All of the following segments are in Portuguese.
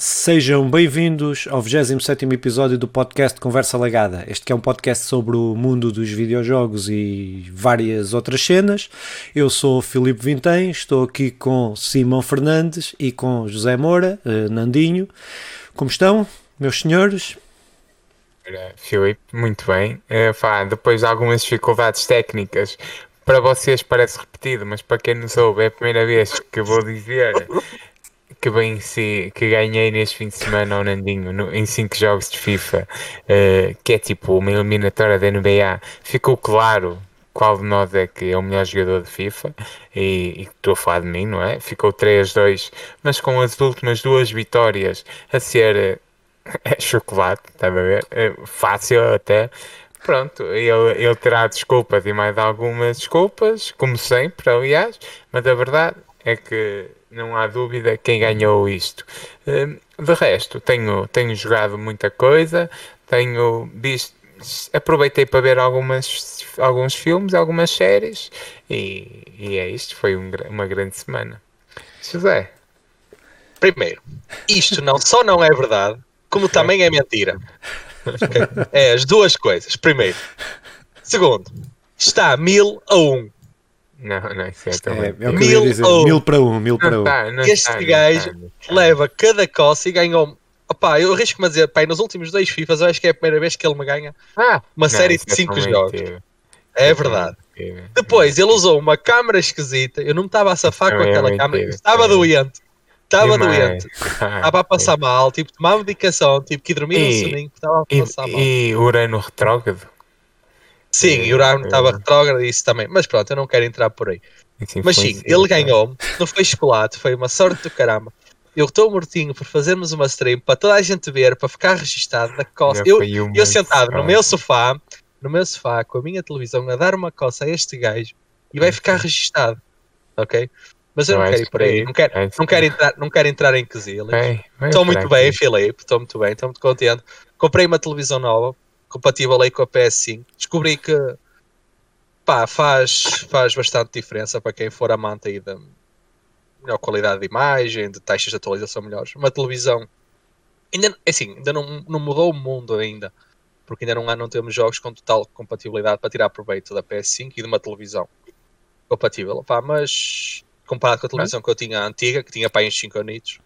Sejam bem-vindos ao 27 episódio do podcast Conversa Lagada. Este que é um podcast sobre o mundo dos videojogos e várias outras cenas. Eu sou o Filipe Vintém, estou aqui com Simão Fernandes e com José Moura, uh, Nandinho. Como estão, meus senhores? Filipe, muito bem. Uh, pá, depois de algumas dificuldades técnicas, para vocês parece repetido, mas para quem não soube, é a primeira vez que vou dizer que se que ganhei neste fim de semana ao Nandinho no, em 5 jogos de FIFA, uh, que é tipo uma eliminatória da NBA, ficou claro qual de nós é que é o melhor jogador de FIFA e estou a falar de mim, não é? Ficou 3-2, mas com as últimas duas vitórias a ser uh, chocolate, está a ver? Uh, fácil até. Pronto, ele, ele terá desculpas e mais algumas desculpas, como sempre, aliás, mas a verdade é que não há dúvida quem ganhou isto. Hum, de resto, tenho, tenho jogado muita coisa, tenho visto, aproveitei para ver algumas, alguns filmes, algumas séries e, e é isto. Foi um, uma grande semana. José. Primeiro, isto não só não é verdade, como também é mentira. É as duas coisas. Primeiro. Segundo, está mil a um. Não, não, isso é também. É, é mil, dizer, ou... mil para um, mil para um. Tá, este tá, gajo tá, leva cada coça e ganhou. Opá, eu arrisco-me a dizer, pá, nos últimos dois FIFAs, eu acho que é a primeira vez que ele me ganha ah, uma não, série de 5 é jogos. É verdade. Depois, ele usou uma câmera esquisita, eu não me estava a safar com aquela câmera, estava doente. Estava doente, estava a passar mal, tipo, tomar medicação, tipo, que dormia no soninho, estava a passar mal. E Urano retrógrado? Sim, e o Urano estava retrógrado e isso também. Mas pronto, eu não quero entrar por aí. Mas sim, ele ganhou, não foi chocolate, foi uma sorte do caramba. Eu estou mortinho por fazermos uma stream para toda a gente ver, para ficar registado na coça. Eu, eu sentado no meu sofá, no meu sofá, com a minha televisão, a dar uma coça a este gajo e vai ficar registado. Ok? Mas eu não, não quero ir por aí, não quero, não quero, entrar, não quero entrar em quesilhas. Estou muito bem, Filipe, estou muito bem, estou muito contente. Comprei uma televisão nova, compatível aí com a PS5. Descobri que pá, faz, faz bastante diferença para quem for amante aí da melhor qualidade de imagem, de taxas de atualização melhores. Uma televisão ainda, é assim, ainda não, não mudou o mundo ainda, porque ainda não há não temos jogos com total compatibilidade para tirar proveito da PS5 e de uma televisão compatível. Pá, mas comparado com a televisão que eu tinha antiga, que tinha para uns 5 anitos,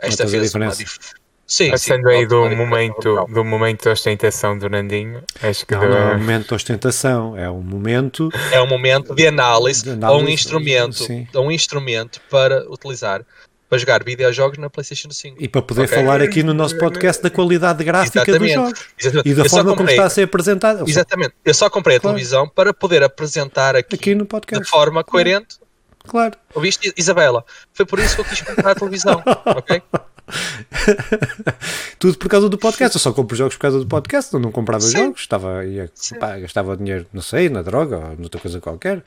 esta fez uma diferença Sim, Passando sim, aí do momento, do momento de ostentação do Nandinho, acho que não, não é um momento de ostentação, é um momento é um momento de análise, de análise a um instrumento, a um instrumento para utilizar para jogar videojogos na PlayStation 5 e para poder okay. falar aqui no nosso podcast da qualidade gráfica Exatamente. dos jogos Exatamente. e da eu forma comprei, como está a ser apresentado. Exatamente, eu só comprei a claro. televisão para poder apresentar aqui, aqui no podcast. de forma coerente. Claro. Ouviste, Isabela? Foi por isso que eu quis comprar a televisão, ok? Tudo por causa do podcast. Eu só compro jogos por causa do podcast. Eu não comprava Sim. jogos. Estava, ia, pá, gastava dinheiro, não sei, na droga ou noutra coisa qualquer.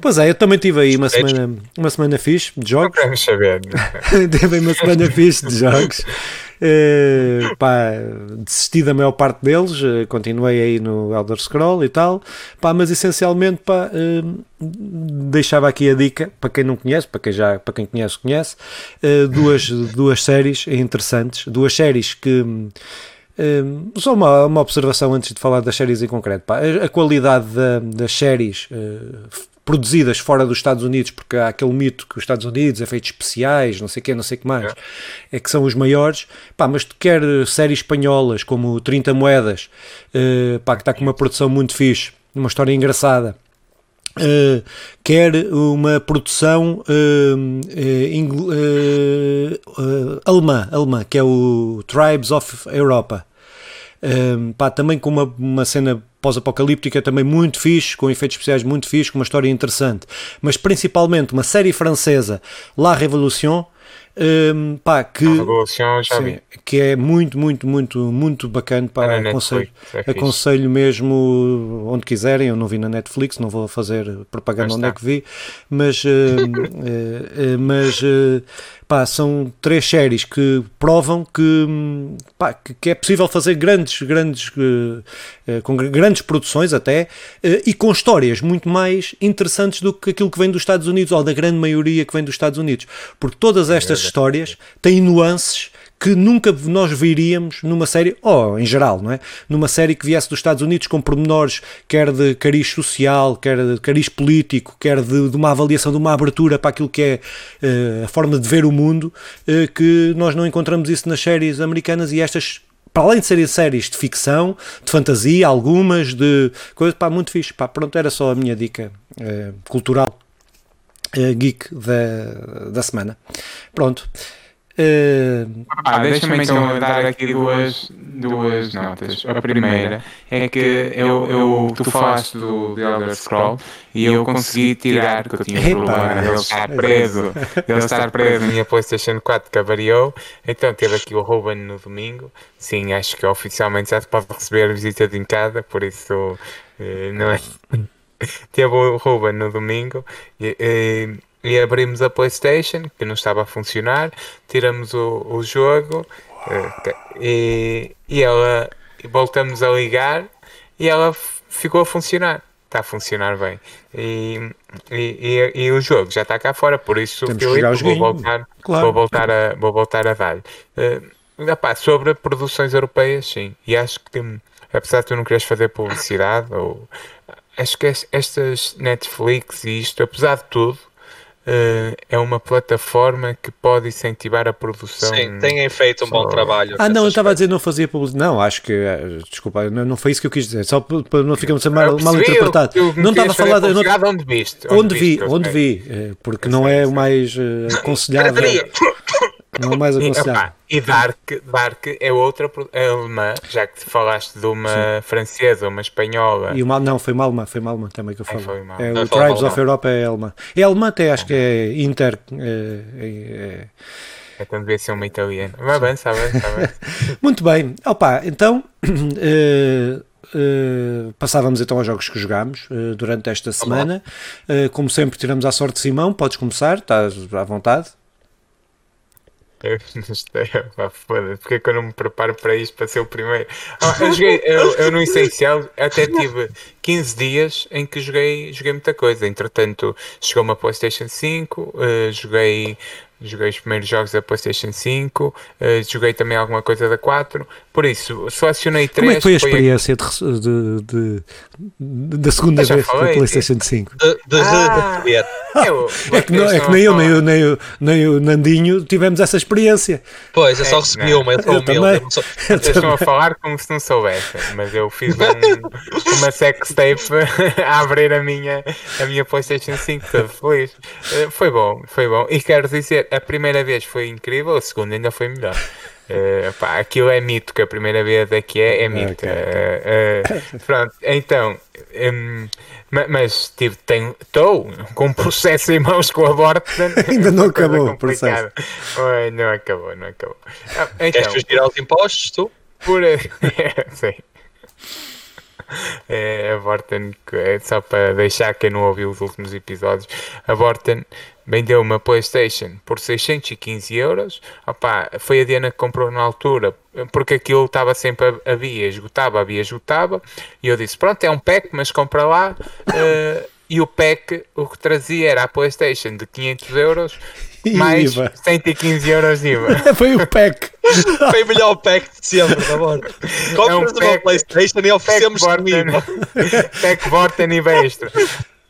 Pois é, eu também tive aí uma semana, uma semana fixe de jogos. Não quero saber. tive uma semana fixe de jogos. Uh, pá, desisti da maior parte deles, uh, continuei aí no Elder Scroll e tal, pá, mas essencialmente pá, uh, deixava aqui a dica para quem não conhece, para quem já para quem conhece, conhece, duas, duas séries interessantes, duas séries que só uma, uma observação antes de falar das séries em concreto. Pá. A, a qualidade da, das séries uh, produzidas fora dos Estados Unidos, porque há aquele mito que os Estados Unidos, efeitos especiais, não sei o que, não sei o que mais, é. é que são os maiores. Pá, mas quer séries espanholas como 30 Moedas, uh, pá, que está com uma produção muito fixe, uma história engraçada. Uh, quer uma produção uh, alemã, alemã, que é o Tribes of Europa. pá, também com uma, uma cena pós-apocalíptica também muito fixe, com efeitos especiais muito fixe, com uma história interessante, mas principalmente uma série francesa, La Révolution, um, pá, que, sim, que é muito, muito, muito, muito bacana. Pá, é aconselho, é aconselho mesmo onde quiserem. Eu não vi na Netflix, não vou fazer propaganda onde é que vi, mas, uh, uh, mas uh, pá, são três séries que provam que, pá, que, é possível fazer grandes, grandes, com grandes produções até e com histórias muito mais interessantes do que aquilo que vem dos Estados Unidos ou da grande maioria que vem dos Estados Unidos, porque todas estas histórias têm nuances que nunca nós viríamos numa série, ou em geral, não é? Numa série que viesse dos Estados Unidos com pormenores, quer de cariz social, quer de cariz político, quer de, de uma avaliação, de uma abertura para aquilo que é uh, a forma de ver o mundo, uh, que nós não encontramos isso nas séries americanas e estas para além de serem séries de ficção, de fantasia, algumas de coisa, pá, muito fixe. Pá, pronto, era só a minha dica uh, cultural uh, geek da, da semana. Pronto. Uh, ah, Deixa-me então dar aqui duas, duas notas. A primeira é que eu, eu, tu falaste do The Elder Scroll e eu consegui tirar, porque eu tinha um problema de ele estar preso, ele estar preso na minha PlayStation 4 que avariou. Então teve aqui o Ruben no domingo. Sim, acho que oficialmente já se pode receber visitas em casa, por isso uh, não é. teve o Ruben no domingo. E, uh, e abrimos a PlayStation que não estava a funcionar, tiramos o, o jogo uh, e, e ela voltamos a ligar e ela ficou a funcionar. Está a funcionar bem. E, e, e, e o jogo já está cá fora, por isso Filipe, vou, voltar, claro. vou, voltar a, vou voltar a dar. Uh, sobre produções europeias, sim. E acho que, apesar de tu não queres fazer publicidade, ou, acho que estas Netflix e isto, apesar de tudo, Uh, é uma plataforma que pode incentivar a produção. Sim, têm feito um bom trabalho. Ah, não, eu estava a dizer não fazia publicidade. Não, acho que. Eh, desculpa, não, não foi isso que eu quis dizer. Só para não ficarmos mal, mal interpretado. não estava a falar. De, não, onde viste? Onde, onde vi, onde vi. Eh, porque não é o mais aconselhável. Não é mais aconselhável. E Dark, Dark é outra é alemã, já que falaste de uma Sim. francesa, uma espanhola. E uma, não, foi uma alemã, foi uma alemã também que eu falei. É, é, o Tribes of Europa é alemã. É alemã até, acho que é Inter. É, é, é então devia ser uma italiana. Mas bem, está bem, está bem. Muito bem. Opa, então. Uh, Uh, passávamos então aos jogos que jogámos uh, durante esta semana. Uh, como sempre, tiramos a sorte Simão. Podes começar, estás à vontade. Eu não sei, foda porque é que eu não me preparo para isto para ser o primeiro? Ah, eu, joguei, eu, eu no essencial até tive 15 dias em que joguei, joguei muita coisa. Entretanto, chegou uma PlayStation 5, uh, joguei Joguei os primeiros jogos da PlayStation 5, uh, eh, joguei também alguma coisa da 4, por isso selecionei 3. Como é que foi a experiência de, de, de, da segunda vez com a PlayStation 5? De, ah, eu, é que, não, é que nem eu, nem, eu, nem, eu, nem o Nandinho tivemos essa experiência. Pois, eu só é, recebi uma, eu, eu também. Sou... Estão a falar como se não soubessem, mas eu fiz um, uma sextape a abrir a minha, a minha PlayStation 5, todo feliz. Uh, foi bom, foi bom. E quero dizer, a primeira vez foi incrível, a segunda ainda foi melhor. Uh, pá, aquilo é mito, que a primeira vez é que é, é mito. Okay, okay. Uh, uh, pronto, então, um, mas tive, tenho, estou com um processo em mãos com a Borten. ainda não acabou o processo. Oi, não acabou, não acabou. Ah, então, Queres fugir aos impostos, tu? Por, sim. É, a Vorten, é só para deixar quem não ouviu os últimos episódios, a Vorten vendeu uma Playstation por 615 euros. Opa, foi a Diana que comprou na altura, porque aquilo estava sempre a, via, esgotava, havia, esgotava. E eu disse: Pronto, é um pack, mas compra lá. Uh, e o pack, o que trazia era a Playstation de 500 euros mais IVA. 115 euros de IVA. Foi o pack. Foi o melhor pack de sempre, tá bom? Compras é um pack, uma Playstation e oferecemos pack Vorten IVA extra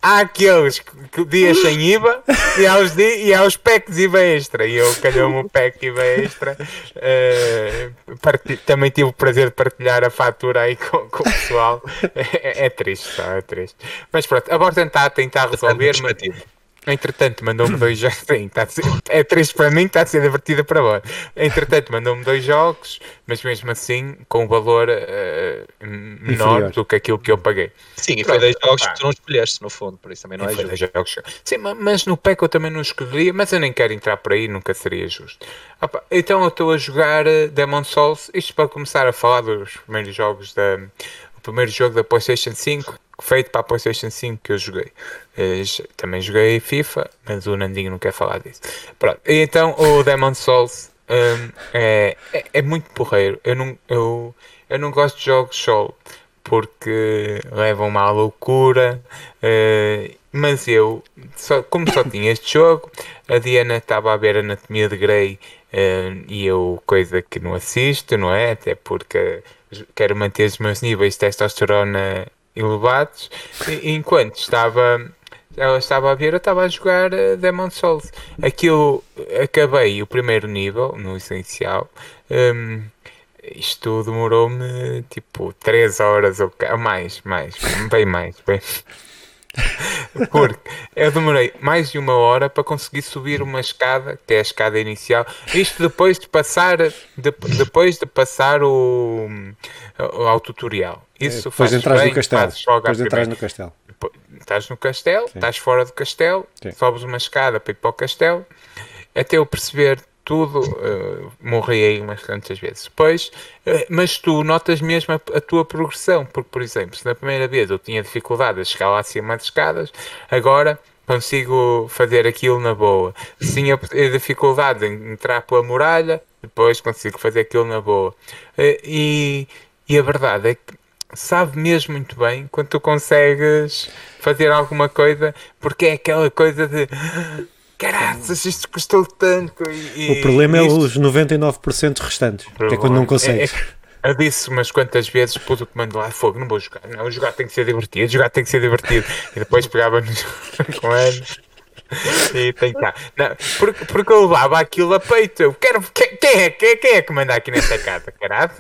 há aqueles dias sem IVA e há os, e há os packs IVA extra. E eu calhou-me o pack IVA extra. Uh, também tive o prazer de partilhar a fatura aí com, com o pessoal. É, é triste, só, é triste. Mas pronto, agora tentar, a tentar resolver. Mas, Entretanto, mandou-me dois jogos. Sim, tá ser, é triste para mim, está a ser divertida para vós. Entretanto, mandou-me dois jogos, mas mesmo assim com um valor uh, menor Inferior. do que aquilo que eu paguei. Sim, e foi dois jogos que tu não escolheste, no fundo, por isso também não é justo. Jogos. Sim, mas no PEC eu também não escolheria, mas eu nem quero entrar por aí, nunca seria justo. Opa, então eu estou a jogar uh, Demon Souls, isto para começar a falar dos primeiros jogos da. O primeiro jogo da PlayStation 5 feito para a PlayStation 5 que eu joguei. Eh, também joguei FIFA, mas o Nandinho não quer falar disso. Pronto. E então o Demon Souls um, é, é, é, muito porreiro. Eu não, eu, eu não gosto de jogos solo porque levam-me à loucura. Uh, mas eu, só, como só tinha este jogo, a Diana estava a ver Anatomia de Grey Uh, e eu, coisa que não assisto, não é? Até porque quero manter os meus níveis de testosterona elevados. Enquanto estava ela estava a ver, eu estava a jogar uh, Demon Souls. Aquilo, acabei o primeiro nível, no essencial. Um, isto demorou-me tipo 3 horas ou mais, mais, bem mais, bem. Porque eu demorei mais de uma hora para conseguir subir uma escada, que é a escada inicial. Isto depois de passar, de, depois de passar o, ao tutorial. Isso é, depois entras no castelo. Depois entras no castelo. Estás no castelo, Sim. estás fora do castelo, Sim. sobes uma escada para ir para o castelo, até eu perceber tudo, uh, morri aí umas tantas vezes. Depois, uh, mas tu notas mesmo a, a, tua progressão, porque, por exemplo, se na primeira vez eu tinha dificuldade a chegar lá acima das escadas, agora consigo fazer aquilo na boa. Se tinha dificuldade em entrar pela muralha, depois consigo fazer aquilo na boa. Uh, e, e a verdade é que sabe mesmo muito bem quando tu consegues fazer alguma coisa, porque é aquela coisa de Caraças, isto custou tanto. E, o problema é os 99% restantes, que é quando não consegues. É, é, eu disse umas quantas vezes, pus o comando lá, fogo, não vou jogar. Não, jogar tem que ser divertido, jogar tem que ser divertido. E depois pegava nos comandos. E tem cá. Não, porque, porque eu levava aquilo a peito. Eu quero. Quem, quem, é, quem, quem é que manda aqui nesta casa, caralho?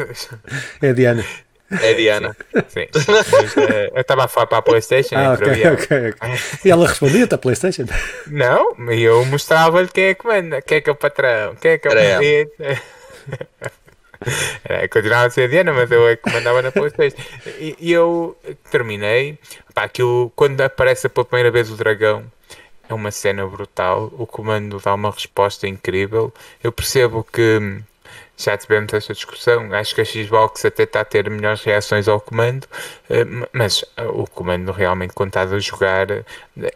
É a Diana. É Diana. Sim. Mas, uh, eu estava a falar para a PlayStation. Ah, ok, ok. okay. E ela respondia-te a PlayStation? Não, e eu mostrava-lhe quem é que manda, quem é que é o patrão, quem é que é o presidente. É, continuava a ser a Diana, mas eu é que mandava na PlayStation. E, e eu terminei. Pá, aquilo, quando aparece pela primeira vez o dragão, é uma cena brutal. O comando dá uma resposta incrível. Eu percebo que já tivemos esta discussão. Acho que a Xbox até está a ter melhores reações ao comando, eh, mas eh, o comando realmente, quando estás a jogar, eh,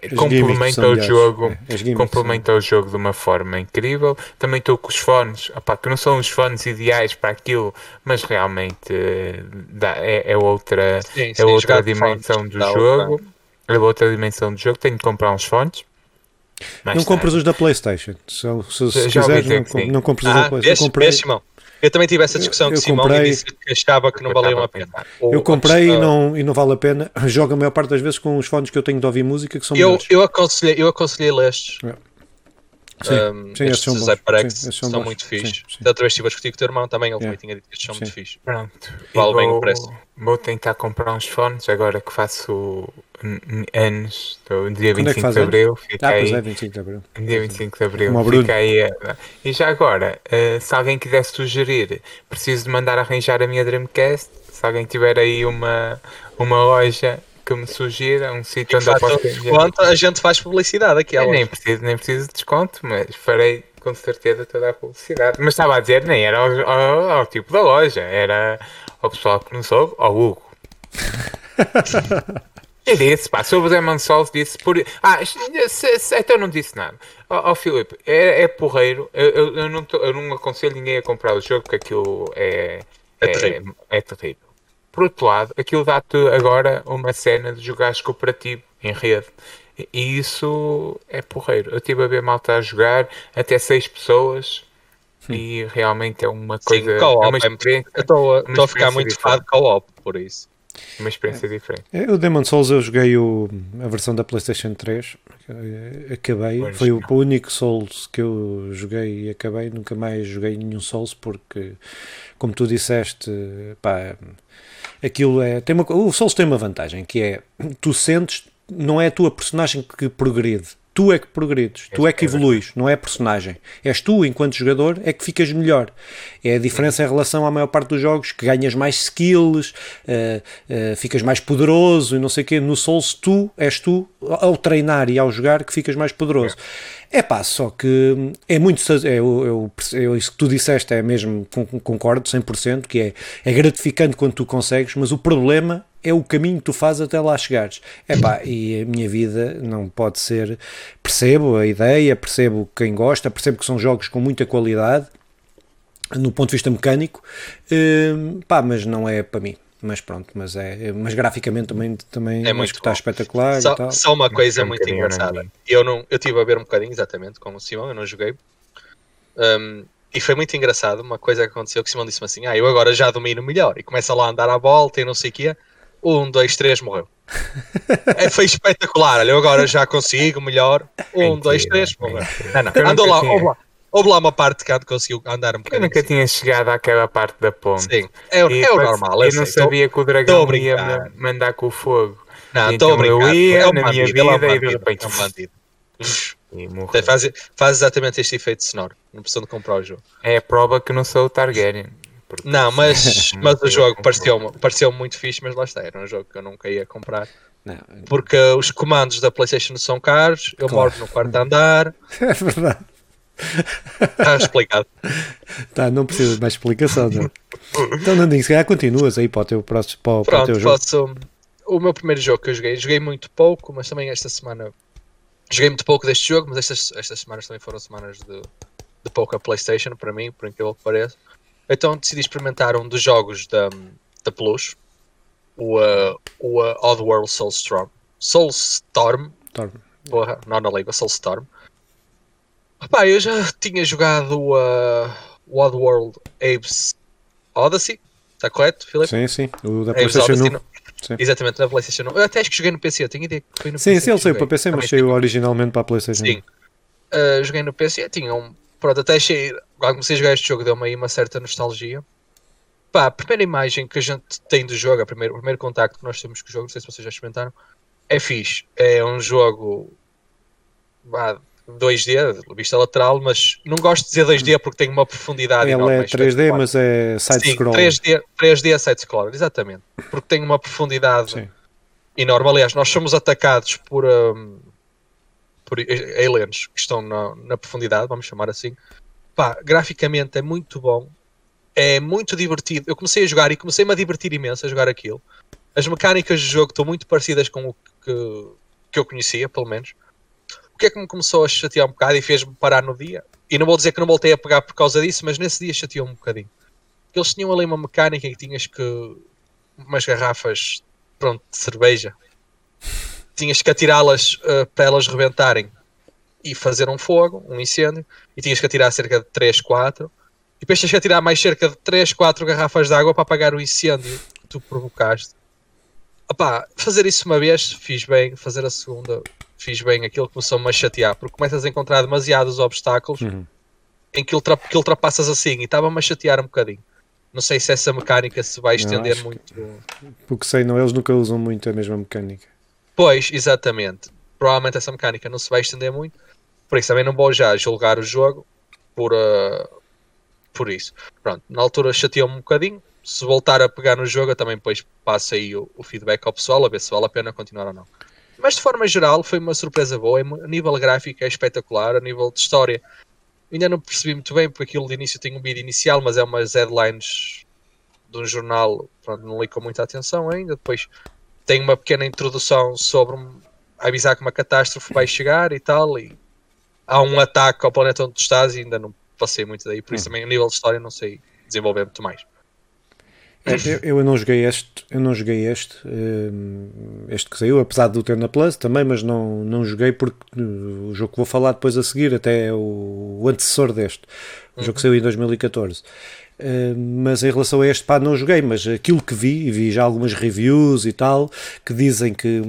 As complementa o jogo, é, complementa o jogo de uma forma incrível. Também estou com os fones, opa, que não são os fones ideais para aquilo, mas realmente dá, é, é, outra, sim, sim, é outra dimensão do jogo. É outra dimensão do jogo. Tenho de comprar uns fones. Mais não compras os da PlayStation. Se, se, se quiseres, não, não compras os ah, da PlayStation. Eu comprei. Eu também tive essa discussão com o Simão comprei, e disse que achava que não valia a pena. eu comprei e não, e não vale a pena. Jogo a maior parte das vezes com os fones que eu tenho de ouvir música que são eu, eu aconselhei Eu aconselhei lestes. É. Sim, um, sim, estes são, Zyparex sim, são, são muito fixes. Da outra vez estive a discutir com o teu irmão também, ele também tinha dito que estes são muito fixes. Pronto. Vale bem o preço. Vou tentar comprar uns fones agora que faço anos, do dia Quando 25 é de Abril. Fica ah, aí, pois é, 25 de Abril. Dia 25 de Abril. Fica aí, e já agora, uh, se alguém quiser sugerir, preciso de mandar arranjar a minha Dreamcast. Se alguém tiver aí uma, uma loja que me sugira, um sítio onde eu posso desconto, a gente faz publicidade aqui. Eu nem preciso, nem preciso de desconto, mas farei com certeza toda a publicidade. Mas estava a dizer, nem era ao, ao, ao tipo da loja, era ao pessoal que não soube, ao Hugo. E disse, pá, sobre o Demon Souls disse por. Ah, se, se, então não disse nada. Ó oh, oh, Filipe, é, é porreiro. Eu, eu, eu, não tô, eu não aconselho ninguém a comprar o jogo porque aquilo é, é, é, terrível. é terrível. Por outro lado, aquilo dá-te agora uma cena de jogares cooperativo em rede. E isso é porreiro. Eu estive a ver malta a jogar até seis pessoas Sim. e realmente é uma coisa. Sim, é uma experiência, eu estou a ficar muito fã de co-op por isso. Uma experiência diferente. É, o Demon Souls eu joguei o, a versão da PlayStation 3, acabei. Pois Foi o, o, único Souls que eu joguei e acabei. Nunca mais joguei nenhum Souls porque, como tu disseste, pá, aquilo é. Tem uma, o Souls tem uma vantagem que é tu sentes, não é a tua personagem que progride, Tu é que progredes, tu é que evoluís, não é a personagem. És tu, enquanto jogador, é que ficas melhor. É a diferença em relação à maior parte dos jogos, que ganhas mais skills, uh, uh, ficas mais poderoso e não sei o quê. No Souls, tu és tu, ao treinar e ao jogar, que ficas mais poderoso. É pá, só que é muito. É, eu, eu, isso que tu disseste é mesmo, concordo 100%, que é, é gratificante quando tu consegues, mas o problema é o caminho que tu fazes até lá chegares. Epá, e a minha vida não pode ser. Percebo a ideia, percebo quem gosta, percebo que são jogos com muita qualidade no ponto de vista mecânico, hum, pá, mas não é para mim. Mas pronto, mas é, mas graficamente também, também é muito está espetacular. Só, só uma coisa é muito engraçada. Eu não, eu tive a ver um bocadinho exatamente com o Simão, eu não joguei. Um, e foi muito engraçado, uma coisa que aconteceu que o Simão disse-me assim, ah, eu agora já domino melhor, e começa lá a andar à volta e não sei o quê, um, dois, três, morreu. é, foi espetacular, olha, eu agora já consigo melhor, um, dois, três, morreu. Não, não, andou lá, lá, houve lá uma parte que conseguiu andar um bocadinho. Eu nunca assim. tinha chegado àquela parte da ponte. Sim, é, o, é o normal. Eu, eu não sei, sabia que o dragão ia mandar com o fogo. Não, estou então a Eu ia é na minha vida é um e de repente... É um bandido. E faz, faz exatamente este efeito sonoro. Não precisa de comprar o jogo. É a prova que não sou o Targaryen. Não, mas, mas o jogo pareceu-me pareceu muito fixe, mas lá está. Era um jogo que eu nunca ia comprar. Não. Porque os comandos da PlayStation são caros. Eu claro. moro no quarto andar. É verdade. Está explicado. Tá, não precisa de mais explicação. Não. Então, Nandinho, se calhar continuas aí para o teu, próximo, para, para o teu jogo. Posso, o meu primeiro jogo que eu joguei, joguei muito pouco, mas também esta semana joguei muito pouco deste jogo, mas estas, estas semanas também foram semanas de, de pouca Playstation para mim, por incrível que pareça. Então decidi experimentar um dos jogos da, da Plus, o, uh, o uh, Oddworld Soulstorm. Soulstorm. Storm. Porra, não na língua, Soulstorm. Epá, eu já tinha jogado uh, o Oddworld Apes Odyssey, está correto, Filipe? Sim, sim, o da PlayStation 1. Sim. Exatamente, na PlayStation 1. Eu até acho que joguei no PC, tenho ideia que foi no sim, PC. Sim, ele saiu para PC, mas saiu originalmente para a PlayStation. Sim. Uh, joguei no PC, tinha um. Pronto, até achei. Quando comecei a jogar este jogo, deu-me aí uma certa nostalgia. Pá, a primeira imagem que a gente tem do jogo, a primeiro, o primeiro contacto que nós temos com o jogo, não sei se vocês já experimentaram, é fixe. É um jogo. Bah, 2D, vista lateral, mas não gosto de dizer 2D porque tem uma profundidade Ele enorme. é 3D, mas é side-scroller. 3D, 3D é side-scroller, exatamente. Porque tem uma profundidade Sim. enorme. Aliás, nós somos atacados por, um, por aliens que estão na, na, profundidade, vamos chamar assim. Pá, graficamente é muito bom, é muito divertido. Eu comecei a jogar e comecei-me a divertir imenso a jogar aquilo. As mecânicas do jogo estão muito parecidas com o que, que eu conhecia, pelo menos que é que me começou a chatear um bocado e fez-me parar no dia? E não vou dizer que não voltei a pegar por causa disso, mas nesse dia chateou um bocadinho. Eles tinham ali uma mecânica que tinhas que. umas garrafas pronto, de cerveja. Tinhas que atirá-las uh, para elas rebentarem e fazer um fogo, um incêndio, e tinhas que atirar cerca de 3, 4. E depois tinhas que atirar mais cerca de 3, 4 garrafas de água para apagar o incêndio que tu provocaste. Opá, fazer isso uma vez, fiz bem. Fazer a segunda, fiz bem aquilo que começou-me a chatear, porque começas a encontrar demasiados obstáculos uhum. em que, ultra, que ultrapassas assim e estava-me a chatear um bocadinho. Não sei se essa mecânica se vai estender não, muito. Que, porque sei, não, eles nunca usam muito a mesma mecânica. Pois, exatamente. Provavelmente essa mecânica não se vai estender muito. Por isso também não vou já julgar o jogo por, uh, por isso. Pronto, na altura chateou-me um bocadinho. Se voltar a pegar no jogo, eu também depois passo aí o, o feedback ao pessoal a ver se vale a pena continuar ou não. Mas de forma geral foi uma surpresa boa. A nível gráfico é espetacular, a nível de história ainda não percebi muito bem, porque aquilo de início tem um vídeo inicial, mas é umas headlines de um jornal, pronto, não li com muita atenção ainda. Depois tem uma pequena introdução sobre avisar que uma catástrofe vai chegar e tal, e há um ataque ao planeta onde tu estás e ainda não passei muito daí, por isso hum. também a nível de história não sei desenvolver muito mais. Eu, eu não joguei este, eu não joguei este, hum, este que saiu, apesar de o ter na Plus também, mas não, não joguei porque o jogo que vou falar depois a seguir até é o, o antecessor deste, o uhum. jogo que saiu em 2014. Eh, mas em relação a este, pá, não joguei, mas aquilo que vi, e vi já algumas reviews e tal, que dizem que,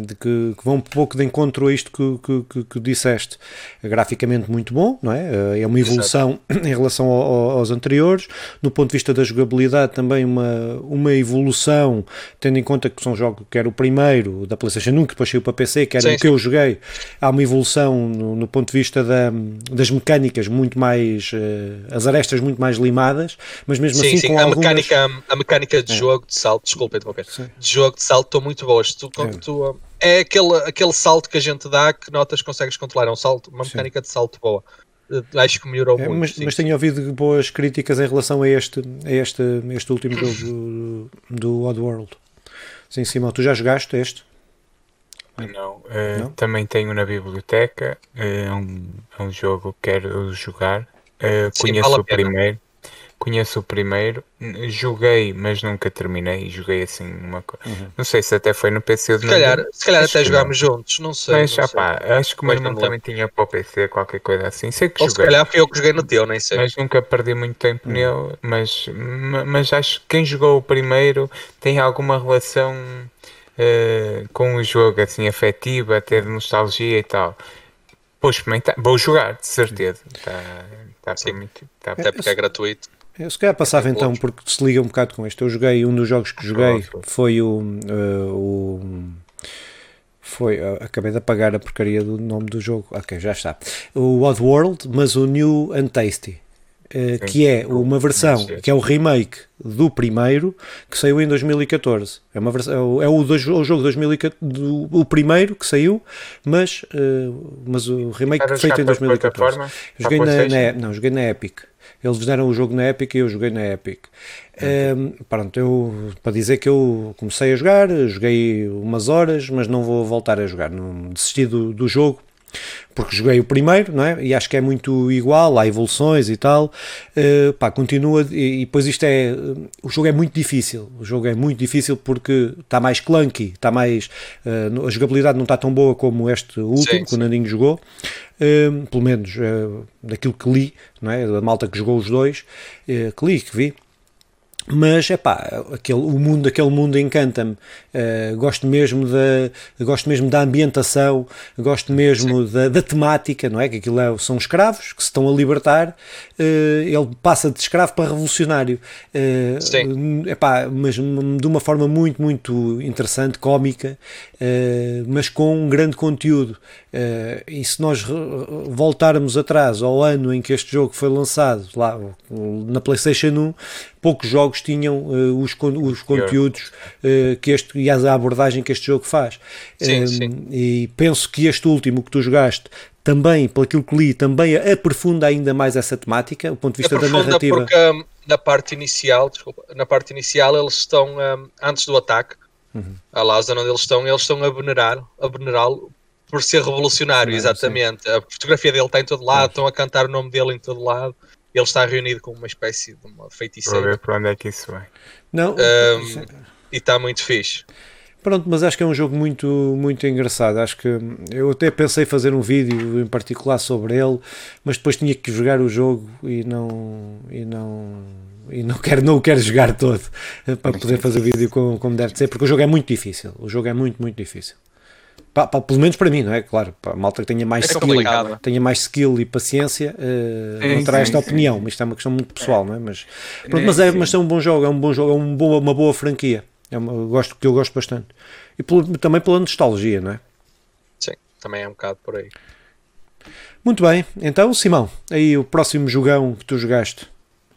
de, que, que, vão um pouco de encontro a isto que, que, que, disseste. É graficamente muito bom, não é? Eh, é uma evolução Exato. em relação ao, aos anteriores. No ponto de vista da jogabilidade, também uma, uma evolução, tendo em conta que são jogos que era o primeiro da PlayStation 1, que depois saiu para PC, que era sim, o que sim. eu joguei. Há uma evolução no, no ponto de vista da, das mecânicas muito mais, uh, as arestas muito mais limadas mas mesmo sim, assim sim. com a algumas... mecânica a mecânica de é. jogo de salto desculpa interromper de jogo de salto estão muito boas tu, é. tu, é aquele, aquele salto que a gente dá que notas consegues controlar é um salto uma mecânica sim. de salto boa eh, acho que melhorou é, muito mas, sim, mas tenho ouvido boas críticas em relação a este a este, este último jogo do, do Oddworld sim Simão tu já jogaste este não, uh, não? também tenho na biblioteca uh, é, um, é um jogo que quero jogar uh, Sim, conheço vale o primeiro conheço o primeiro, joguei, mas nunca terminei. Joguei assim uma coisa. Uhum. Não sei se até foi no PC de Se calhar, se calhar até jogámos juntos, não sei. Mas não sei. acho que o meu irmão também tinha para o PC, qualquer coisa assim. Sei que Ou joguei. se calhar foi eu que joguei no teu, nem sei. Mas nunca perdi muito tempo uhum. nele. Mas, mas acho que quem jogou o primeiro tem alguma relação uh, com o jogo, assim, afetiva, até de nostalgia e tal. Vou experimentar, vou jogar, de certeza. Tá, tá Sim. Muito, tá Até porque é gratuito. Eu se calhar passava é então, porque se liga um bocado com este. Eu joguei, um dos jogos que joguei foi o. Uh, o foi, uh, acabei de apagar a porcaria do nome do jogo. Ok, já está. O Oddworld, mas o New and Tasty. Uh, que é uma versão, que é o remake do primeiro, que saiu em 2014. É, uma versão, é o, do, o jogo 2014, do, o primeiro que saiu, mas, uh, mas o remake feito em 2014. Joguei na, na, não, joguei na Epic. Eles deram o jogo na Epic e eu joguei na Epic. Um, pronto, eu, para dizer que eu comecei a jogar, joguei umas horas, mas não vou voltar a jogar. Não desisti do, do jogo porque joguei o primeiro, não é? E acho que é muito igual, há evoluções e tal. Uh, pá, continua. E, e depois isto é. O jogo é muito difícil. O jogo é muito difícil porque está mais clunky, está mais. Uh, a jogabilidade não está tão boa como este último sim, que o Nandinho jogou. Uh, pelo menos daquilo que li, não é? Da malta que jogou os dois, que li, que vi mas é pá, aquele, o mundo, aquele mundo encanta-me. Uh, gosto mesmo da, gosto mesmo da ambientação, gosto mesmo da, da, temática, não é? Que aquilo é, são escravos que se estão a libertar. Uh, ele passa de escravo para revolucionário. Uh, Sim. Epá, mas de uma forma muito, muito interessante, cómica, mas com um grande conteúdo. e se nós voltarmos atrás ao ano em que este jogo foi lançado, lá na PlayStation 1, poucos jogos tinham uh, os, os conteúdos uh, que este, e a abordagem que este jogo faz. Sim, um, sim. E penso que este último que tu jogaste também, pelo que li, também aprofunda ainda mais essa temática, do ponto de vista aprofunda da narrativa. porque um, na parte inicial, desculpa, na parte inicial eles estão um, antes do ataque, uhum. a Lázaro onde eles estão, eles estão a venerar, a venerá-lo por ser revolucionário, exatamente. Sim. A fotografia dele está em todo lado, estão a cantar o nome dele em todo lado ele está reunido com uma espécie de uma feiticeira. Para ver para onde é que isso vai. Não, um, e está muito fixe. Pronto, mas acho que é um jogo muito, muito engraçado. Acho que eu até pensei fazer um vídeo em particular sobre ele, mas depois tinha que jogar o jogo e não e não e não quero não o quero jogar todo para poder fazer vídeo como, como deve ser, porque o jogo é muito difícil. O jogo é muito muito difícil. Pá, pelo menos para mim, não é? Claro, a malta que tenha mais é skill, tenha mais skill e paciência, uh, sim, não terá esta sim, opinião, isto é uma questão muito pessoal, não é? Mas, pronto, mas, é, mas é um bom jogo, é um bom jogo, é um boa, uma boa franquia. É uma, eu gosto, que eu gosto bastante. E pelo, também pela nostalgia, não é? Sim, também é um bocado por aí. Muito bem, então Simão, aí o próximo jogão que tu jogaste.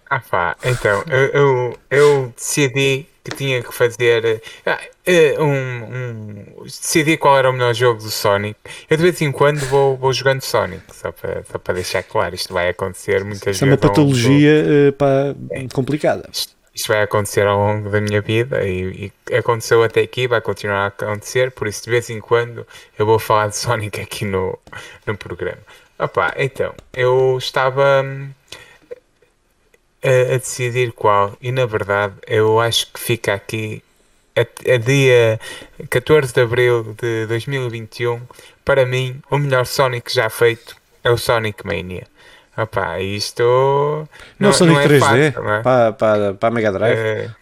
Ah pá, então, eu, eu, eu decidi que tinha que fazer uh, um, um, decidir qual era o melhor jogo do Sonic. Eu de vez em quando vou, vou jogando Sonic, só para, só para deixar claro, isto vai acontecer muitas Isso vezes. É uma patologia uh, pá, é. complicada. Isto, isto, vai acontecer ao longo da minha vida e, e, aconteceu até aqui, vai continuar a acontecer, por isso de vez em quando eu vou falar de Sonic aqui no, no programa. Opa, então, eu estava hum, a, a, decidir qual. E na verdade, eu acho que fica aqui a, a, dia 14 de abril de 2021. Para mim, o melhor Sonic já feito é o Sonic Mania. Opa, isto. Não, não Sonic não é 3D fácil, é? para, para, para a Mega Drive. Uh,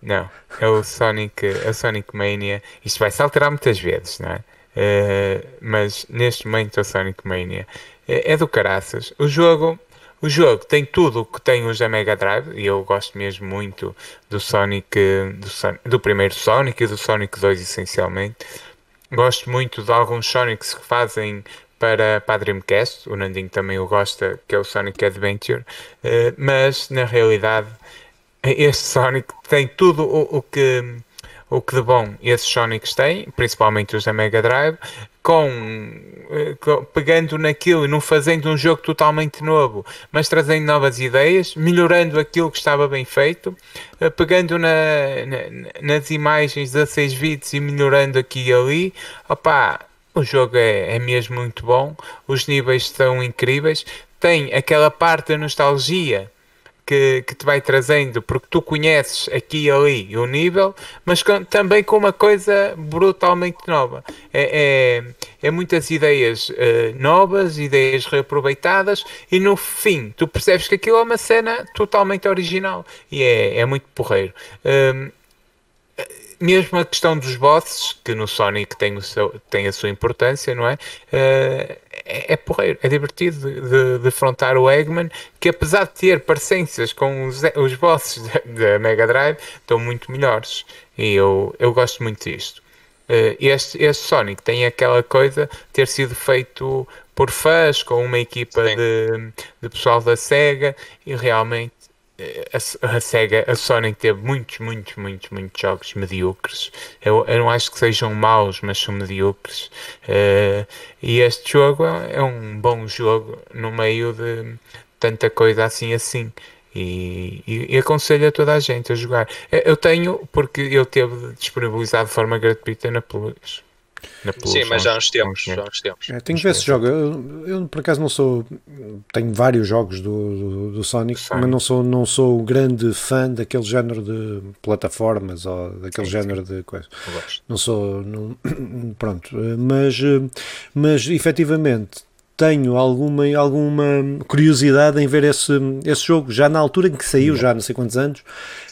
não, é o Sonic, é o Sonic Mania. Isto vai se alterar muitas vezes, não é? Uh, mas neste momento é o Sonic Mania. É, é do caraças. O jogo o jogo tem tudo o que tem os da Mega Drive e eu gosto mesmo muito do Sonic, do, do primeiro Sonic e do Sonic 2 essencialmente. Gosto muito de alguns Sonics que fazem para, para a Dreamcast, o Nandinho também o gosta, que é o Sonic Adventure, uh, mas na realidade este Sonic tem tudo o, o que o que de bom esses Sonics têm, principalmente os da Mega Drive, com, eh, com, pegando naquilo e não fazendo um jogo totalmente novo, mas trazendo novas ideias, melhorando aquilo que estava bem feito, eh, pegando na, na, nas imagens 16 bits e melhorando aqui e ali. Opa, o jogo é, é mesmo muito bom, os níveis são incríveis, tem aquela parte da nostalgia que, que te vai trazendo, porque tu conheces aqui e ali o nível, mas com, também com uma coisa brutalmente nova. É, é, é muitas ideias uh, novas, ideias reaproveitadas, e no fim tu percebes que aquilo é uma cena totalmente original e é, é muito porreiro. Um, mesmo a questão dos bosses, que no Sonic tem, o seu, tem a sua importância, não é? Uh, é, é porreiro, é divertido de, de, defrontar o Eggman, que apesar de ter parecências com os, os bosses da Mega Drive, estão muito melhores. E eu, eu gosto muito disto. Uh, este, este Sonic tem aquela coisa de ter sido feito por fãs, com uma equipa de, de pessoal da SEGA, e realmente a, Sega, a Sony teve muitos, muitos, muitos, muitos jogos medíocres. Eu, eu não acho que sejam maus, mas são medíocres. Uh, e este jogo é um bom jogo no meio de tanta coisa assim assim. E, e, e, aconselho a toda a gente a jogar. Eu tenho, porque eu teve disponibilizado de forma gratuita na Plus. Sim, mas já há uns tempos. Já há uns tempos. É, tenho que ver se joga. Eu, eu, por acaso não sou. Tenho vários jogos do, do, do Sonic, Sonic, mas não sou, não sou grande fã daquele género de plataformas ou daquele sim, género sim. de coisas. Não sou. Não, pronto. Mas, mas efetivamente tenho alguma, alguma curiosidade em ver esse, esse jogo. Já na altura em que saiu, já não sei quantos anos,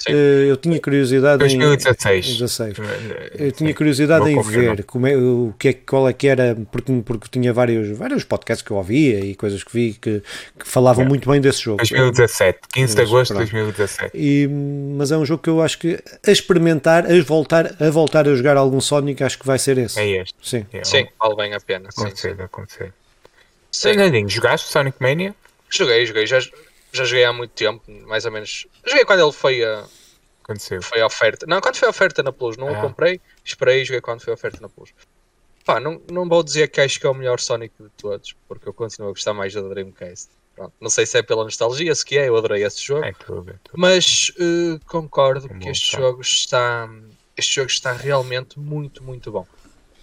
uh, eu tinha curiosidade 2016. em 16. Eu tinha curiosidade Vou em confirmar. ver como é, o que é, qual é que era, porque, porque tinha vários, vários podcasts que eu ouvia e coisas que vi que, que falavam é. muito bem desse jogo. 2017, 15 de agosto de 2017. E, mas é um jogo que eu acho que a experimentar, a voltar, a voltar a jogar algum Sonic, acho que vai ser esse. É este. Sim, é, sim vale bem a pena. Aconselho, aconselho. Fernandinho, jogaste Sonic Mania? Joguei, joguei. Já, já joguei há muito tempo, mais ou menos. Joguei quando ele foi a. Quando saiu. Foi a oferta. Não, quando foi a oferta na Plus. Não ah. o comprei, esperei e joguei quando foi a oferta na Plus. Pá, não, não vou dizer que acho que é o melhor Sonic de todos, porque eu continuo a gostar mais da Dreamcast. Pronto. Não sei se é pela nostalgia, se que é, eu adorei esse jogo. É, tudo, é tudo. Mas uh, concordo é que este jogo está. Este jogo está realmente muito, muito bom.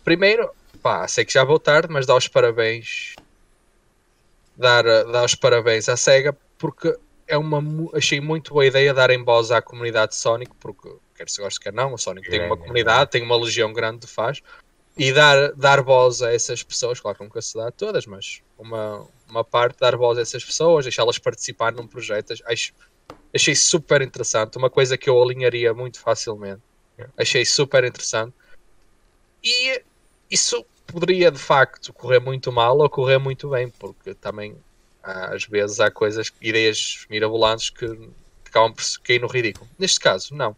Primeiro, pá, sei que já vou tarde, mas dá os parabéns dar, dar os parabéns à SEGA porque é uma, achei muito boa ideia darem voz à comunidade Sonic, porque quer se goste, quer não, o Sonic tem uma comunidade, tem uma legião grande de fãs, e dar, dar voz a essas pessoas, claro que nunca se dá a todas, mas uma, uma parte, dar voz a essas pessoas, deixá-las participar num projeto, acho, achei super interessante, uma coisa que eu alinharia muito facilmente, achei super interessante, e isso poderia de facto correr muito mal ou correr muito bem, porque também às vezes há coisas, ideias mirabolantes que, que acabam por cair no ridículo. Neste caso, não.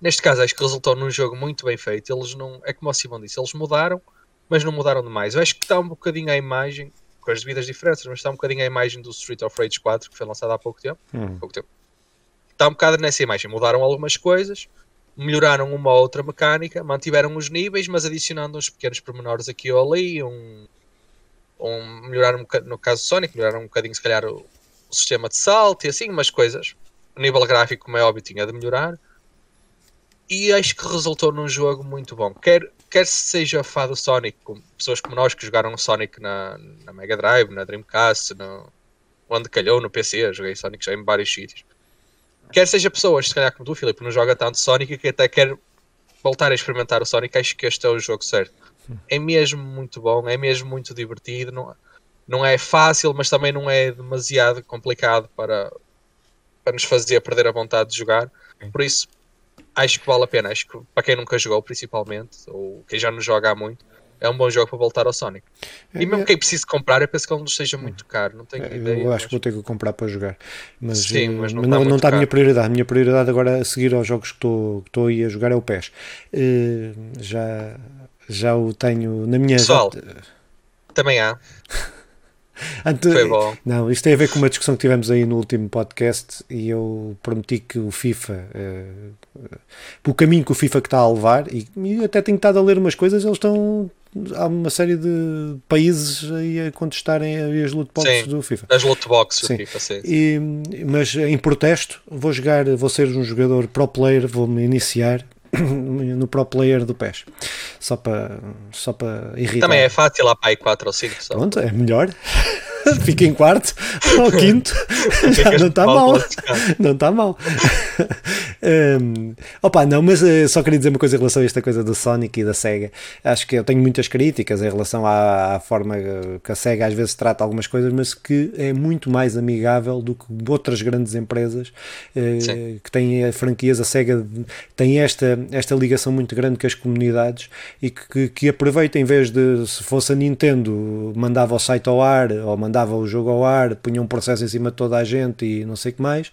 Neste caso, acho que resultou num jogo muito bem feito. Eles não, é como o Simão disse, eles mudaram, mas não mudaram demais. Eu acho que está um bocadinho a imagem, com as devidas diferenças, mas está um bocadinho a imagem do Street of Rage 4, que foi lançado há pouco tempo. Hum. Pouco tempo. Está um bocado nessa imagem. Mudaram algumas coisas, melhoraram uma ou outra mecânica, mantiveram os níveis, mas adicionando uns pequenos pormenores aqui ou ali, um, um, melhoraram um no caso do Sonic, melhoraram um bocadinho se calhar o, o, sistema de salto e assim, umas coisas. O nível gráfico, como é óbvio, tinha de melhorar. E acho que resultou num jogo muito bom. Quer, quer seja fã do Sonic, pessoas como nós que jogaram Sonic na, na Mega Drive, na Dreamcast, no, onde calhou, no PC, joguei Sonic já em vários sítios Quer seja pessoas, se calhar como tu, Filipe, não joga tanto Sonic que até quer voltar a experimentar o Sonic, acho que este é o jogo certo. É mesmo muito bom, é mesmo muito divertido, não, não é fácil, mas também não é demasiado complicado para, para nos fazer perder a vontade de jogar. Por isso, acho que vale a pena. Acho que para quem nunca jogou, principalmente, ou quem já não joga há muito, é um bom jogo para voltar ao Sonic. E mesmo é, quem precise comprar, eu penso que ele não seja muito caro. Não tenho é, ideia. Eu acho mas... que vou ter que comprar para jogar. Mas, Sim, mas não, não, não está a minha prioridade. A minha prioridade agora a seguir aos jogos que estou, que estou aí a jogar é o PES. Uh, já, já o tenho na minha. Pessoal, também há. Foi bom. Não, isto tem a ver com uma discussão que tivemos aí no último podcast e eu prometi que o FIFA, uh, o caminho que o FIFA que está a levar, e, e até tenho estado a ler umas coisas, eles estão há uma série de países aí a contestarem as loot boxes sim, do FIFA. As loot boxes sim. do FIFA, sim. E, mas em protesto, vou jogar, vou ser um jogador pro player, vou-me iniciar no pro player do PES. Só para, só para irritar. Também é fácil lá para aí 4 ou 5 só. Pronto, é melhor. fica em quarto ou quinto, já não está mal. Não está mal. um, opa, não, mas uh, só queria dizer uma coisa em relação a esta coisa do Sonic e da SEGA. Acho que eu tenho muitas críticas em relação à, à forma que a SEGA às vezes trata algumas coisas, mas que é muito mais amigável do que outras grandes empresas uh, que têm franquias. A SEGA tem esta, esta ligação muito grande com as comunidades e que, que, que aproveita, em vez de se fosse a Nintendo, mandava o site ao ar ou mandava o jogo ao ar, punha um processo em cima de toda a gente e não sei o que mais.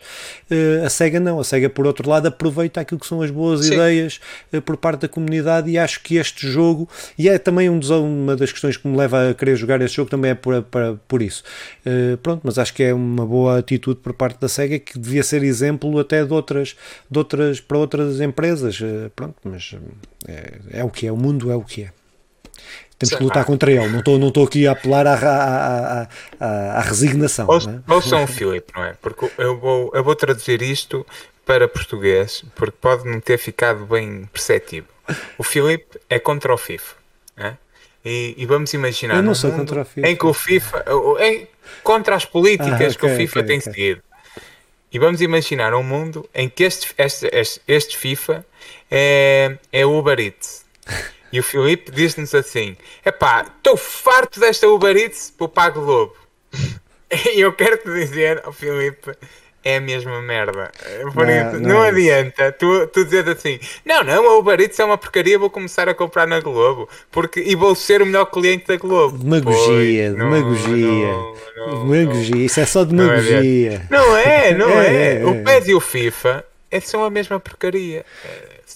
Uh, a SEGA não, a SEGA por outro lado aproveita aquilo que são as boas Sim. ideias uh, por parte da comunidade e acho que este jogo, e é também um dos, uma das questões que me leva a querer jogar este jogo, também é por, por, por isso. Uh, pronto, mas acho que é uma boa atitude por parte da SEGA que devia ser exemplo até de outras, de outras para outras empresas. pronto, mas é, é o que é, o mundo é o que é. Temos que lutar contra ele. Não estou não aqui a apelar à, à, à, à resignação. Ou, não é? Ouçam o Filipe, não é? Porque eu vou, eu vou traduzir isto para português, porque pode não ter ficado bem perceptível. O Filipe é contra o FIFA. É? E, e, vamos imaginar eu não sou contra o FIFA. em que o FIFA em, contra as políticas ah, okay, que o FIFA okay, tem okay. seguido. E vamos imaginar um mundo em que este, este, este, este FIFA é, é Uber Eats. E o Filipe diz-nos assim: Epá, estou farto desta Uber Eats para o Pago Lobo. E eu quero te dizer, oh, Filipe, é a mesma merda. Por não, isso, não, não é adianta tu, tu dizer assim: Não, não, a Uber Eats é uma porcaria, vou começar a comprar na Globo porque, e vou ser o melhor cliente da Globo. Demagogia, demagogia. Demagogia, isso é só demagogia. Não é, não é. é. é. O PES e o FIFA é, são a mesma porcaria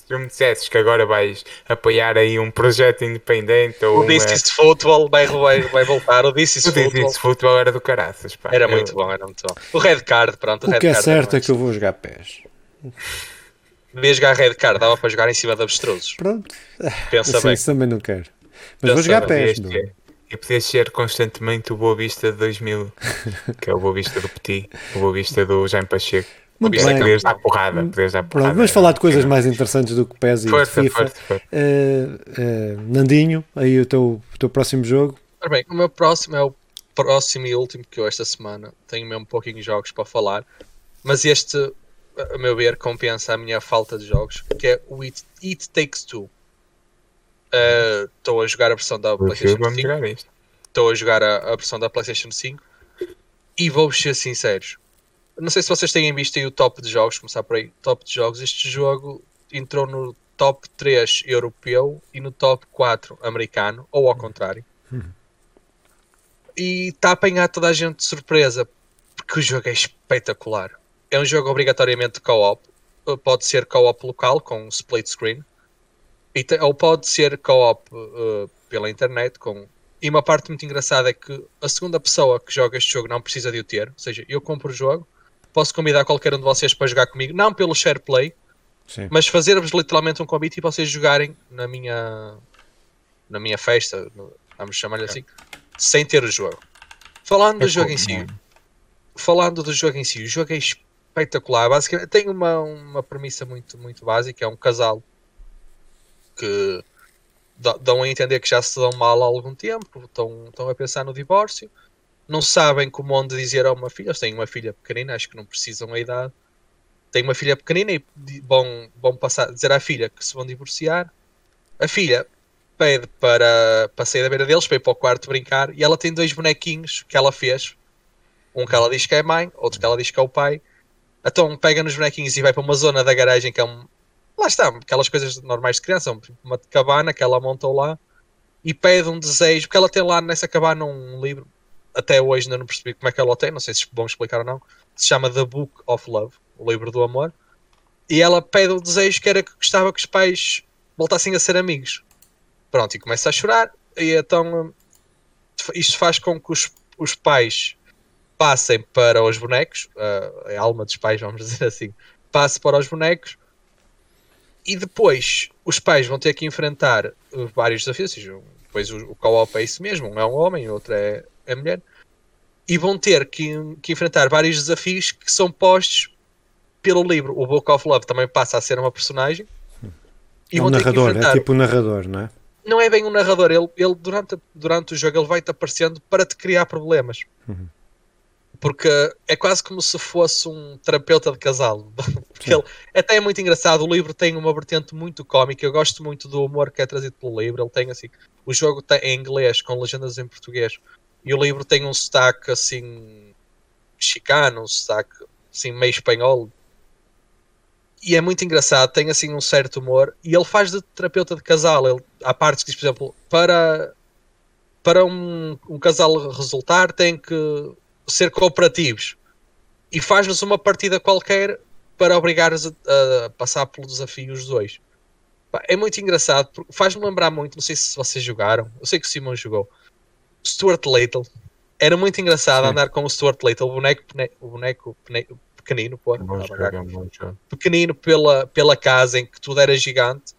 tu me dissesses que agora vais apoiar aí um projeto independente ou o This uma... is Football vai, vai, vai voltar, o This is o Football. This is Football era do caraças, pá. Era eu... muito bom, era muito bom. O Red Card, pronto. O, o que é certo é que eu vou jogar pés. Devia jogar Red Card, dava para jogar em cima de abstrusos. Pronto. Pensa bem. Isso também não quero. Mas Pensa vou jogar pés. E podias ser constantemente o Boa Vista de 2000, que é o Boa Vista do Petit, o Boa Vista do Jaime Pacheco. Muito bem. Podias dar porrada, podias dar porrada. vamos falar de coisas mais interessantes do que PES e força, FIFA. Força, força. Uh, uh, Nandinho, aí o teu, o teu próximo jogo. Ora bem, o meu próximo é o próximo e último que eu esta semana tenho mesmo um pouquinho de jogos para falar, mas este, a meu ver, compensa a minha falta de jogos, que é o It, It Takes Two. Eh, estou uh, a jogar a versão da PlayStation 5. Estou a jogar a, a versão da PlayStation 5 e vou ser sinceros, não sei se vocês têm visto aí o top de jogos, começar por aí. Top de jogos. Este jogo entrou no top 3 europeu e no top 4 americano, ou ao contrário. E está a apanhar toda a gente de surpresa, porque o jogo é espetacular. É um jogo obrigatoriamente co-op. Pode ser co-op local, com split screen, ou pode ser co-op uh, pela internet, com e uma parte muito engraçada é que a segunda pessoa que joga este jogo não precisa de o ter. Ou seja, eu compro o jogo, posso convidar qualquer um de vocês para jogar comigo, não pelo share play, Sim. mas fazer-vos literalmente um convite e vocês jogarem na minha na minha festa, vamos chamar-lhe assim, sem ter o jogo. Falando é do jogo em si, é? falando do jogo em si, o jogo é espetacular. Basicamente, tem uma, uma premissa muito, muito básica: é um casal que dão a entender que já se dão mal há algum tempo, estão, estão a pensar no divórcio não sabem como onde dizer a uma filha. Eles têm uma filha pequenina, acho que não precisam a idade. Têm uma filha pequenina e vão, vão passar, dizer à filha que se vão divorciar. A filha pede para, para sair da beira deles, para ir para o quarto brincar. E ela tem dois bonequinhos que ela fez. Um que ela diz que é mãe, outro que ela diz que é o pai. Então pega nos bonequinhos e vai para uma zona da garagem que é um. Lá está, aquelas coisas normais de criança, uma cabana que ela montou lá e pede um desejo, porque ela tem lá nessa cabana um livro, até hoje ainda não percebi como é que ela o tem, não sei se vão explicar ou não, se chama The Book of Love, o livro do amor, e ela pede o desejo que era que gostava que os pais voltassem a ser amigos. Pronto, e começa a chorar, e então isto faz com que os, os pais passem para os bonecos, a alma dos pais, vamos dizer assim, passe para os bonecos, e depois os pais vão ter que enfrentar vários desafios, ou seja, depois o, o co-op é isso mesmo, um é um homem, o outro é é mulher, e vão ter que, que enfrentar vários desafios que são postos pelo livro. O Book of Love também passa a ser uma personagem. E é um narrador, é tipo um narrador, não é? não é bem um narrador, ele, ele durante, durante o jogo ele vai-te aparecendo para te criar problemas. Uhum. Porque é quase como se fosse um terapeuta de casal. Porque ele até é muito engraçado. O livro tem uma vertente muito cómica. Eu gosto muito do humor que é trazido pelo livro. Ele tem assim. O jogo está em inglês, com legendas em português. E o livro tem um sotaque assim. mexicano, um sotaque assim meio espanhol, e é muito engraçado, tem assim um certo humor, e ele faz de terapeuta de casal. Ele, há partes que diz, por exemplo, para, para um, um casal resultar tem que ser cooperativos. E faz-nos uma partida qualquer para obrigar-os a, a, passar pelo desafio os dois. É muito engraçado, faz-me lembrar muito, não sei se vocês jogaram, eu sei que o Simon jogou, Stuart Little. Era muito engraçado Sim. andar com o Stuart Little, o boneco, o boneco pequenino, pô, pequenino pela, pela casa em que tudo era gigante.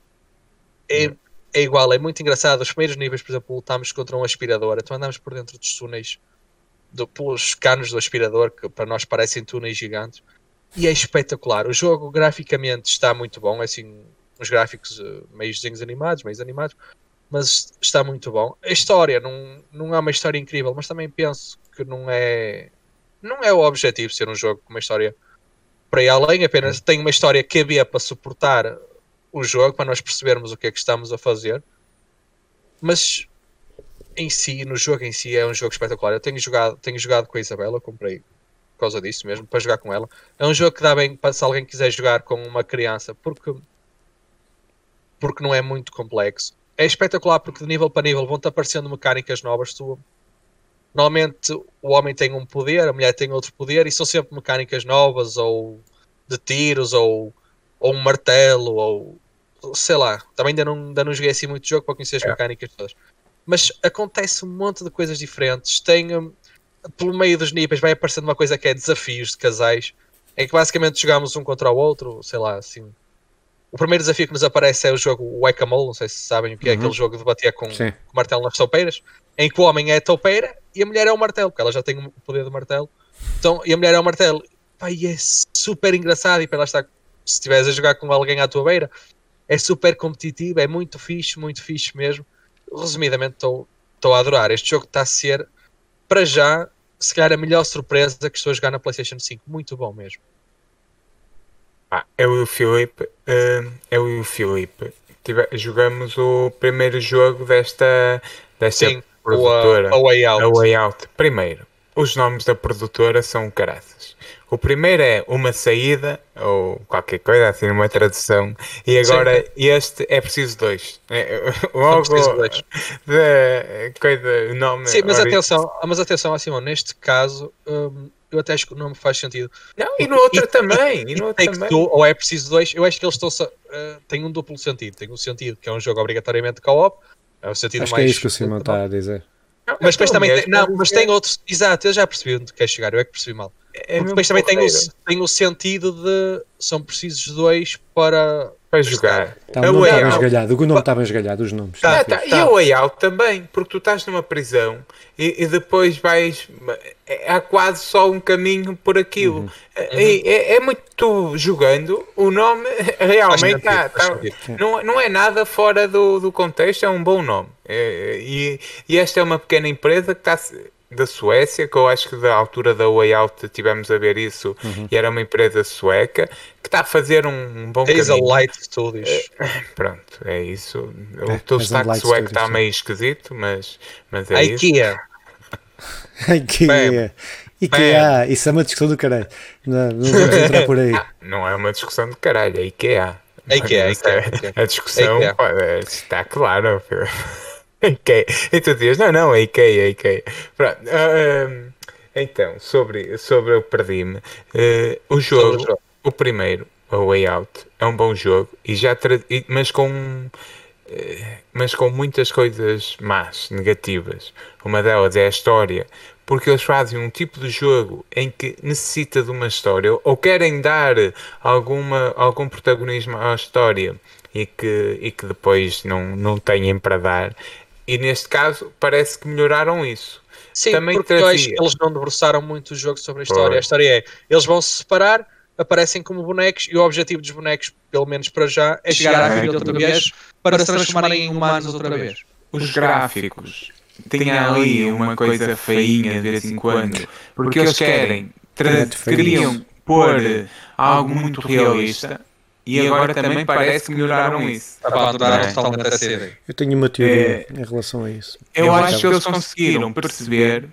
É, é igual, é muito engraçado. Os primeiros níveis, por exemplo, lutámos contra um aspirador, então andamos por dentro dos túneis, do, pelos canos do aspirador, que para nós parecem túneis gigantes, e é espetacular. O jogo graficamente está muito bom, é assim, uns gráficos uh, meio desenhos animados, meio animados, mas está muito bom. A história não, não é uma história incrível, mas também penso que não é não é o objetivo ser um jogo com uma história para ir além, apenas tem uma história que havia para suportar o jogo, para nós percebermos o que é que estamos a fazer. Mas em si, no jogo em si, é um jogo espetacular. Eu tenho jogado, tenho jogado com a Isabela, comprei por causa disso mesmo, para jogar com ela. É um jogo que dá bem para se alguém quiser jogar com uma criança, porque, porque não é muito complexo. É espetacular porque de nível para nível vão-te aparecendo mecânicas novas. Tu Normalmente o homem tem um poder, a mulher tem outro poder, e são sempre mecânicas novas, ou de tiros, ou, ou um martelo, ou sei lá. Também ainda não, ainda não joguei assim muito jogo para conhecer as é. mecânicas todas. Mas acontece um monte de coisas diferentes. Tem um, pelo meio dos níveis vai aparecendo uma coisa que é desafios de casais, em que basicamente jogamos um contra o outro, sei lá, assim. O primeiro desafio que nos aparece é o jogo Whack-a-Mole, não sei se sabem o que é, uhum. aquele jogo de bater com, com martelo nas toupeiras, em que o homem é a toupeira e a mulher é o martelo, porque ela já tem o poder do martelo. Então, e a mulher é o martelo. Pai, é super engraçado. E para lá está, se estiveres a jogar com alguém à tua beira, é super competitivo, é muito fixe, muito fixe mesmo. Resumidamente, estou a adorar. Este jogo está a ser, para já, se calhar a melhor surpresa que estou a jogar na PlayStation 5. Muito bom mesmo. Ah, eu e o Filipe, uh, eu e o Filipe tive, jogamos o primeiro jogo desta, desta Sim produtora. A, a Way Out. A Way Out. Primeiro, os nomes da produtora são caraças. O primeiro é Uma Saída, ou qualquer coisa, assim, uma tradução. E agora Sim. este é preciso dois. É, logo, preciso dois. De, coisa, o nome. Sim, mas atenção, mas atenção, assim, neste caso. Hum, eu até acho que não me faz sentido. Não, e no outro e, também. E, e no outro também. Two, ou é preciso dois, eu acho que eles estão. Uh, tem um duplo sentido. Tem um sentido que é um jogo obrigatoriamente co-op, é o sentido Acho mais. que é isso que o Simão está a dizer. Não, mas depois também tem, não, mas tem outros. Exato, eu já percebi onde quer chegar, eu é que percebi mal. É depois também tem o, tem o sentido de são precisos dois para para jogar. Tá, o nome estava esgalhado, o nome estava esgalhado, os nomes. Tá, tá. E o way out também, porque tu estás numa prisão e, e depois vais. É, há quase só um caminho por aquilo. Uhum. É, é, é, muito tu jogando, o nome realmente está. Tá, não, não é nada fora do, do contexto, é um bom nome. É, e, e esta é uma pequena empresa que está da Suécia, que eu acho que da altura da Way Out tivemos a ver isso, uhum. e era uma empresa sueca, que está a fazer um, bom Days caminho. Light Studios. É, pronto, é isso. O é, teu destaque sueco está meio esquisito, mas, mas é a isso. IKEA. IKEA. IKEA, isso é uma discussão do caralho. Não, não vamos entrar por aí. não é uma discussão do caralho, é IKEA. É IKEA, IKEA. A discussão é está claro. IKEA. E tu dizes, não, não, é IKEA, é IKEA. Pronto. Uh, então, sobre, sobre o perdi-me. Uh, o jogo, o primeiro, o Way Out, é um bom jogo, e já mas com mas com muitas coisas más, negativas. Uma delas é a história, porque eles fazem um tipo de jogo em que necessita de uma história, ou querem dar alguma, algum protagonismo à história e que, e que depois não, não têm para dar. E neste caso parece que melhoraram isso. Sim, Também porque trazia... eles não debruçaram muito o jogo sobre a história. A história é, eles vão se separar, aparecem como bonecos e o objetivo dos bonecos, pelo menos para já, é chegar à vida outra vez para se transformarem em humanos outra vez. Os gráficos têm ali uma coisa feinha de vez em quando, porque eles querem, queriam pôr algo muito realista e agora também parece que melhoraram isso. Abandonaram totalmente a série. Eu tenho uma teoria é, em relação a isso. Eu, eu acho que eles conseguiram perceber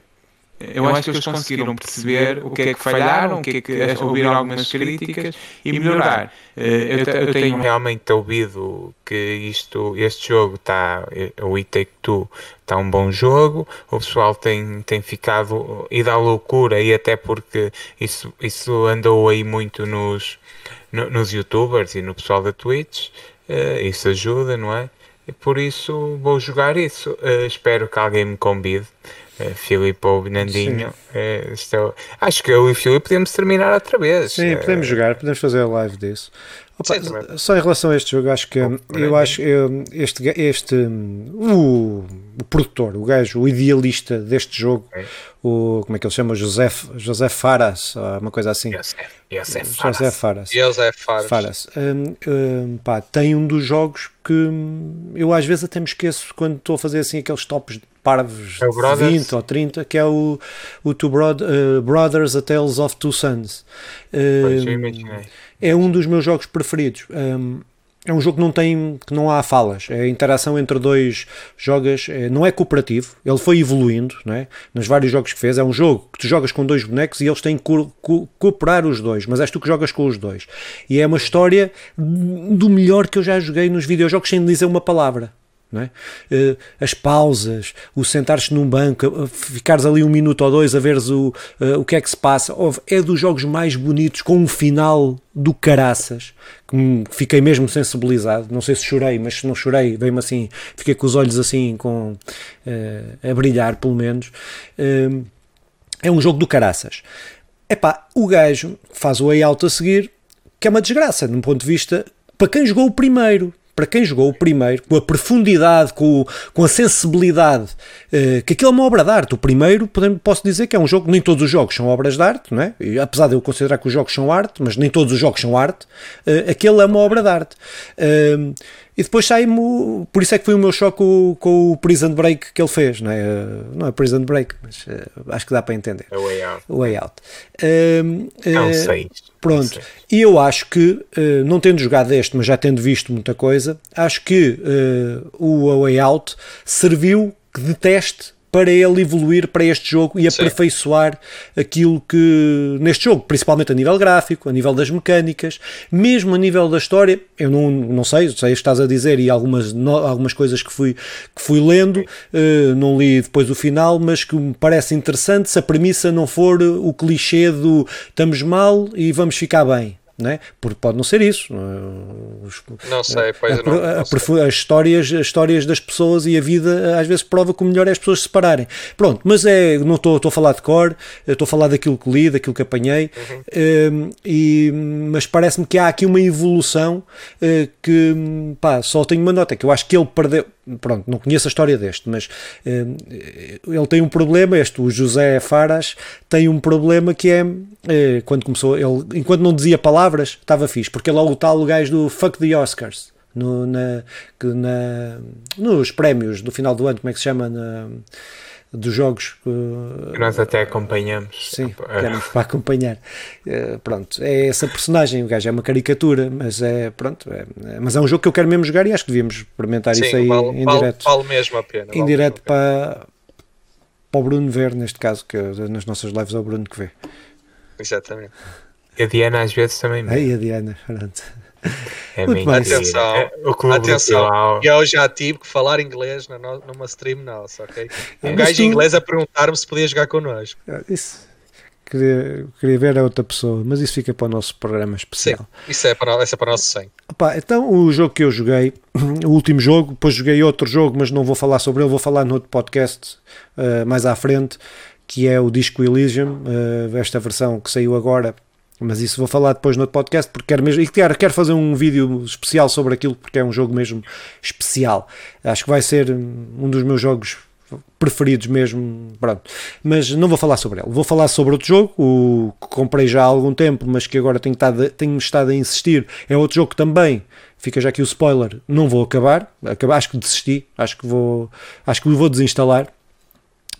eu acho que eles conseguiram perceber o que é que falharam, o que é que ouvir algumas críticas e melhorar. Eh, eu, eu tenho realmente ouvido que isto, este jogo está, o It Take Two está um bom jogo, o pessoal tem, tem ficado e dá loucura e até porque isso, isso andou aí muito nos, no, nos youtubers e no pessoal da Twitch, uh, isso ajuda, não é? E por isso vou jogar isso. Uh, espero que alguém me convide. Uh, Filipe ou Nandinho. Uh, estou... Acho que eu e o Filipe podemos terminar outra vez. Sim, podemos jogar, podemos fazer a live disso. Opa, só em relação a este jogo, acho que eu acho eu, este, este o, o, produtor, o gajo, o idealista deste jogo, okay. o como é que ele chama? José, José Faras, uma coisa assim. José Faras. José Faras. Faras. Um, um, pá, tem um dos jogos que eu às vezes até me esqueço quando estou a fazer assim aqueles tops parvos é de 20 ou 30, que é o, o Two Broad, uh, Brothers A Tales of Two Sons. Uh, é um dos meus jogos preferidos. Um, é um jogo que não tem que não há falas. É a interação entre dois jogos é, não é cooperativo. Ele foi evoluindo não é? nos vários jogos que fez. É um jogo que tu jogas com dois bonecos e eles têm que co co cooperar os dois mas és tu que jogas com os dois. E é uma história do melhor que eu já joguei nos videojogos sem dizer uma palavra é? Uh, as pausas, o sentar-te num banco, ficares ali um minuto ou dois a veres o, uh, o que é que se passa, é dos jogos mais bonitos, com um final do caraças, que fiquei mesmo sensibilizado. Não sei se chorei, mas se não chorei, veio-me assim, fiquei com os olhos assim com, a brilhar, pelo menos. é um jogo do caraças. Epá, o gajo faz o layout a seguir, que é uma desgraça, num ponto de vista, para quem jogou o primeiro para quem jogou o primeiro, com a profundidade, com, com a sensibilidade, uh, que aquilo é uma obra de arte. O primeiro, posso dizer que é um jogo, nem todos os jogos são obras de arte, não é? E, apesar de eu considerar que os jogos são arte, mas nem todos os jogos são arte, uh, aquele é uma obra de arte. Uh, e depois sai-me, por isso é que foi o meu choque com, com, o Prison Break que ele fez, não é? Não é Prison Break, mas acho que dá para entender. É o Way Out. Way Out. não sei. Pronto, e eu acho que, não tendo jogado este, mas já tendo visto muita coisa, acho que uh, o A Way Out serviu de teste para ele evoluir para este jogo e Sim. aperfeiçoar aquilo que neste jogo, principalmente a nível gráfico, a nível das mecânicas, mesmo a nível da história, eu não, não sei, sei o que estás a dizer e algumas, no, algumas coisas que fui, que fui lendo, uh, não li depois o final, mas que me parece interessante se a premissa não for o clichê do estamos mal e vamos ficar bem né? porque pode não ser isso. Os, não sei, pois a, não, não sei. As, histórias, as histórias das pessoas e a vida às vezes prova que o melhor é as pessoas se separarem. Pronto, mas é, não estou a falar de cor, estou a falar daquilo que li, daquilo que apanhei, uhum. Ehm, e, mas parece-me que há aqui uma evolução uh, que pá, só tenho uma nota, que eu acho que ele perdeu pronto, não conheço a história deste, mas uh, ele tem um problema, este, o José Faras, tem um problema que é, uh, quando começou, ele, enquanto não dizia palavras, estava fixe, porque ele é o tal gajo do Fuck the Oscars, no, na, na, nos prémios do final do ano, como é que se chama? Na, dos jogos uh, nós até acompanhamos sim, temos para acompanhar. Uh, pronto, é essa personagem o gajo é uma caricatura mas é pronto é, é, mas é um jogo que eu quero mesmo jogar e acho que devíamos experimentar sim, isso aí vale, em vale, direto. vale mesmo a pena em vale direto para, para o Bruno ver neste caso que nas nossas lives é o Bruno que vê. Exatamente. E a Diana às vezes também é, a Diana pronto é Muito bem. Atenção, é, atenção. E eu já tive que falar inglês numa stream nossa, ok? Um é, gajo tu... inglês a perguntar-me se podia jogar connosco. Ah, isso. Queria, queria ver a outra pessoa, mas isso fica para o nosso programa especial. Sim, isso é para, isso é para o nosso 100. Opa, então, o jogo que eu joguei, o último jogo, depois joguei outro jogo, mas não vou falar sobre ele, vou falar no outro podcast uh, mais à frente, que é o Disco Elysium, uh, esta versão que saiu agora mas isso vou falar depois no podcast, porque quero mesmo. E quero, quero fazer um vídeo especial sobre aquilo, porque é um jogo mesmo especial. Acho que vai ser um dos meus jogos preferidos mesmo, pronto. Mas não vou falar sobre ele. Vou falar sobre outro jogo, o que comprei já há algum tempo, mas que agora tenho estado, tenho estado a insistir. É outro jogo que também, fica já aqui o spoiler, não vou acabar. acabar acho que desisti, acho que vou, acho que vou desinstalar.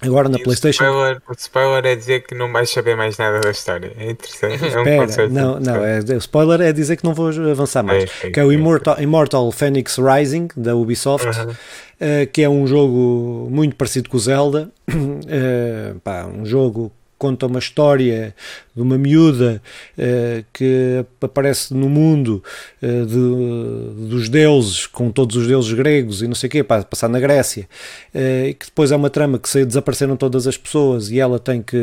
Agora na E PlayStation. O spoiler, o spoiler é dizer que não vais saber mais nada da história. É interessante. É um conceito não, não, é, o spoiler é dizer que não vou avançar mais. É, é, que é o Immortal, Immortal Phoenix Rising da Ubisoft, eh, que é um jogo muito parecido com o Zelda. Eh, pá, um jogo conta uma história de uma miúda eh, que aparece no mundo eh, de- dos deuses, com todos os deuses gregos e não sei o quê, pá, passar na Grécia, e que depois é uma trama que se desapareceram todas as pessoas e ela tem que,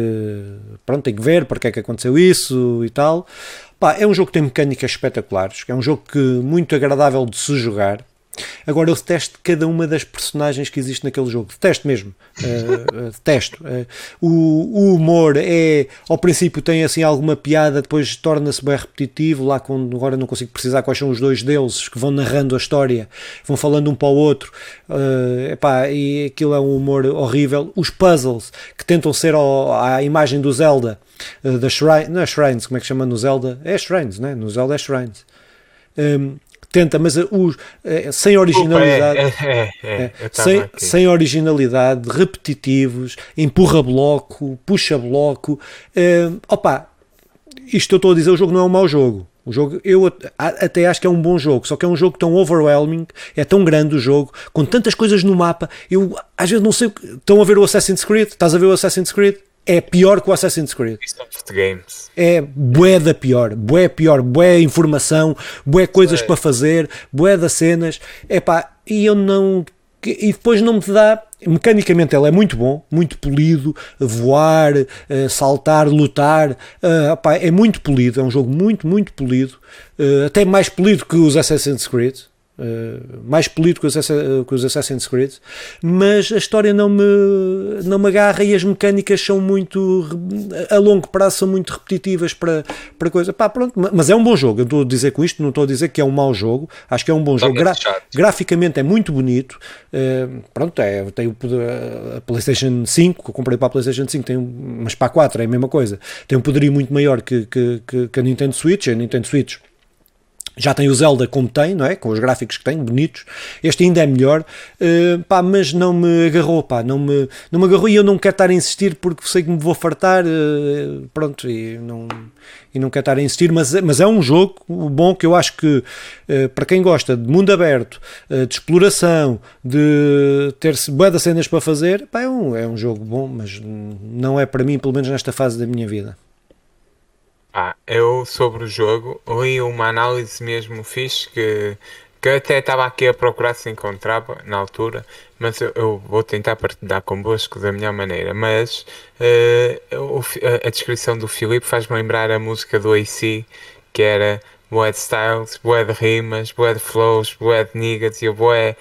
pronto, tem que ver para que é que aconteceu isso e tal. Pá, é um jogo que tem mecânicas espetaculares, é um jogo que muito agradável de se jogar. Agora eu detesto cada uma das personagens que existe naquele jogo, detesto mesmo, Uh, detesto. Uh, o, o humor é, ao princípio tem assim alguma piada, depois torna-se bem repetitivo, lá agora não consigo precisar quais são os dois deuses que vão narrando a história, vão falando um para o outro, epá, e aquilo é um humor horrível. Os puzzles que tentam ser ao, à imagem do Zelda, da Shrine, não é Shrines, como é que chama no Zelda? É Shrines, né? no Zelda é Shrines. Um, tenta, mas os, uh, sem originalidade. Desculpa, é, é, é, É, sem, sem originalidade, repetitivos, empurra bloco, puxa bloco. eh, opa, isto eu estou a dizer, o jogo não é um mau jogo. O jogo, eu até acho que é um bom jogo, só que é um jogo tão overwhelming, é tão grande o jogo, com tantas coisas no mapa, eu às vezes não sei. Estão a ver o Assassin's Creed? Estás a ver o Assassin's Creed? É pior que o Assassin's Creed Games. é bué da pior, bué pior, bué informação, bué coisas Sei. para fazer, bué das cenas, epá, e eu não, e depois não me dá, mecanicamente ele é muito bom, muito polido, voar, eh, saltar, lutar, eh, epá, é muito polido, é um jogo muito, muito polido, eh, até mais polido que os Assassin's Creed, Uh, mais polido que os, Assassin's Creed, mas a história não me, não me agarra e as mecânicas são muito a longo prazo são muito repetitivas para, para coisa. Pá, pronto, ma- mas é um bom jogo. Eu estou a dizer com isto, não estou a dizer que é um mau jogo, acho que é um bom jogo. Gra- graficamente é muito bonito. Uh, pronto, é, tem o, poder- a PlayStation 5, que eu comprei para a PlayStation 5, tem, um- mas para a 4 é a mesma coisa. Tem um poderio muito maior que, que, que, que a Nintendo Switch. A Nintendo Switch já tem o Zelda como tem, não é? Com os gráficos que tem, bonitos. Este ainda é melhor, eh, pá, mas não me agarrou, pá, não me, não me agarrou e eu não quero estar a insistir porque sei que me vou fartar, eh, pronto, e não, e não quero estar a insistir, mas, mas é um jogo bom que eu acho que eh, para quem gosta de mundo aberto, de exploração, de ter de cenas para fazer, pá, é um, é um jogo bom, mas não é para mim, pelo menos nesta fase da minha vida. Ah, eu sobre o jogo li uma análise mesmo fixe que, que até estava aqui a procurar se encontrava na altura, mas eu, eu vou tentar partilhar convosco da melhor maneira. Mas eh, o a, a descrição do Filipe faz-me lembrar a música do AC, que era bué de styles, bué de rimas, bué de flows, bué de niggas e eu bué.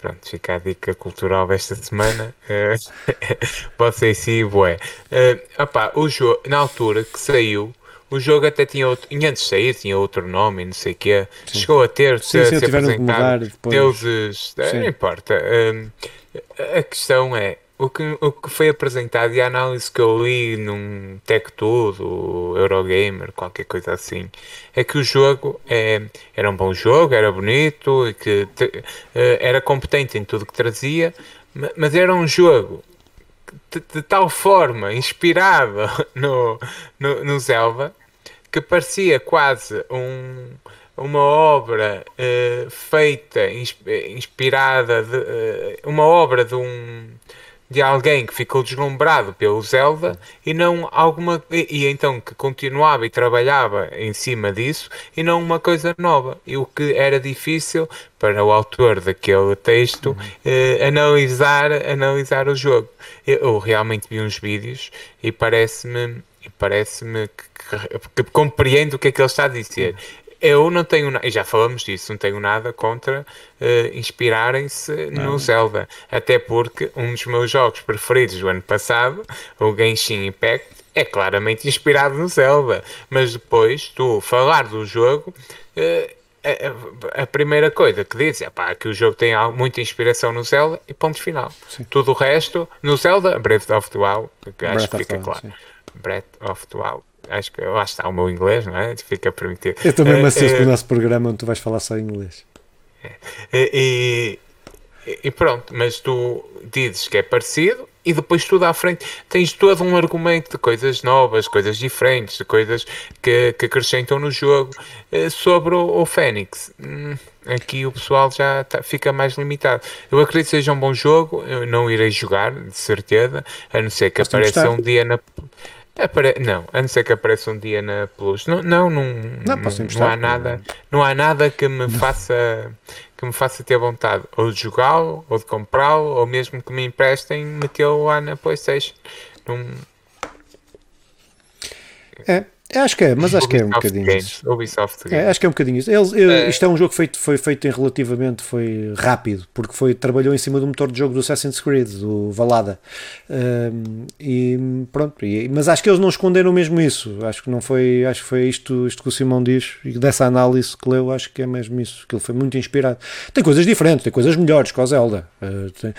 Pronto, fica a dica cultural desta semana. Vocês sim, bué. Eh, opá, o jogo, na altura que saiu, o jogo até tinha outro. E antes de sair, tinha outro nome e não sei o quê. Chegou a ter. Sim, se- sim, se tiveram que mudar depois. Deuses. eh, Sim. Não importa. Hum, a questão é. O que, o que foi apresentado e a análise que eu li num Tech Tudo, Eurogamer, qualquer coisa assim, é que o jogo é, era um bom jogo, era bonito e que te- eh, era competente em tudo que trazia, ma- mas era um jogo de, de tal forma inspirado no, no, no Zelda que parecia quase um, uma obra eh, feita, ins- eh, inspirada, de, eh, uma obra de um de alguém que ficou deslumbrado pelo Zelda e não alguma e, então que continuava e trabalhava em cima disso e não uma coisa nova. E o que era difícil para o autor daquele texto eh, analisar analisar o jogo. Eu, eu realmente vi uns vídeos e parece-me parece-me que, que, que compreendo o que é que ele está a dizer eu não tenho, na- e já falamos disso, não tenho nada contra eh, inspirarem-se no Zelda. Até porque um dos meus jogos preferidos do ano passado, o Genshin Impact, é claramente inspirado no Zelda. Mas depois, tu falar do jogo, eh, a, a, primeira coisa que diz é pá, que o jogo tem muita inspiração no Zelda e ponto final. Sim. Tudo o resto, no Zelda, Breath of the Wild, que acho que fica claro. Sim. Breath of the Wild. Acho que lá está o meu inglês, não é? Fica permitido. Eu também me assisto uh, o nosso programa onde tu vais falar só inglês. E, e, e pronto, mas tu dizes que é parecido e depois tudo à frente tens todo um argumento de coisas novas, coisas diferentes, de coisas que, que acrescentam no jogo eh, sobre o, o Fênix. Hum, aqui o pessoal já tá, fica mais limitado. Eu acredito que seja um bom jogo, eu não irei jogar, de certeza, a não ser que Mas apareça um dia na. Apare... Não, a não ser que apareça um dia na Plus. Não, não, não, não, não, não há nada, não há nada que me faça que me faça ter vontade ou de jogá-lo, ou de comprá-lo, ou mesmo que me emprestem, metê-lo lá na Playstation. Num... É, Acho que é, mas acho que é um bocadinho Games, isso. Ubisoft Games. É, acho que é um bocadinho isso. Eles, é. Isto é um jogo que feito, foi feito em relativamente foi rápido, porque foi, trabalhou em cima do motor de jogo do Assassin's Creed, do Valada. Um, e pronto, e, mas acho que eles não esconderam mesmo isso. Acho que não foi, acho que foi isto, isto que o Simão diz, e dessa análise que leu, acho que é mesmo isso, que ele foi muito inspirado. Tem coisas diferentes, tem coisas melhores com a Zelda, uh, tem,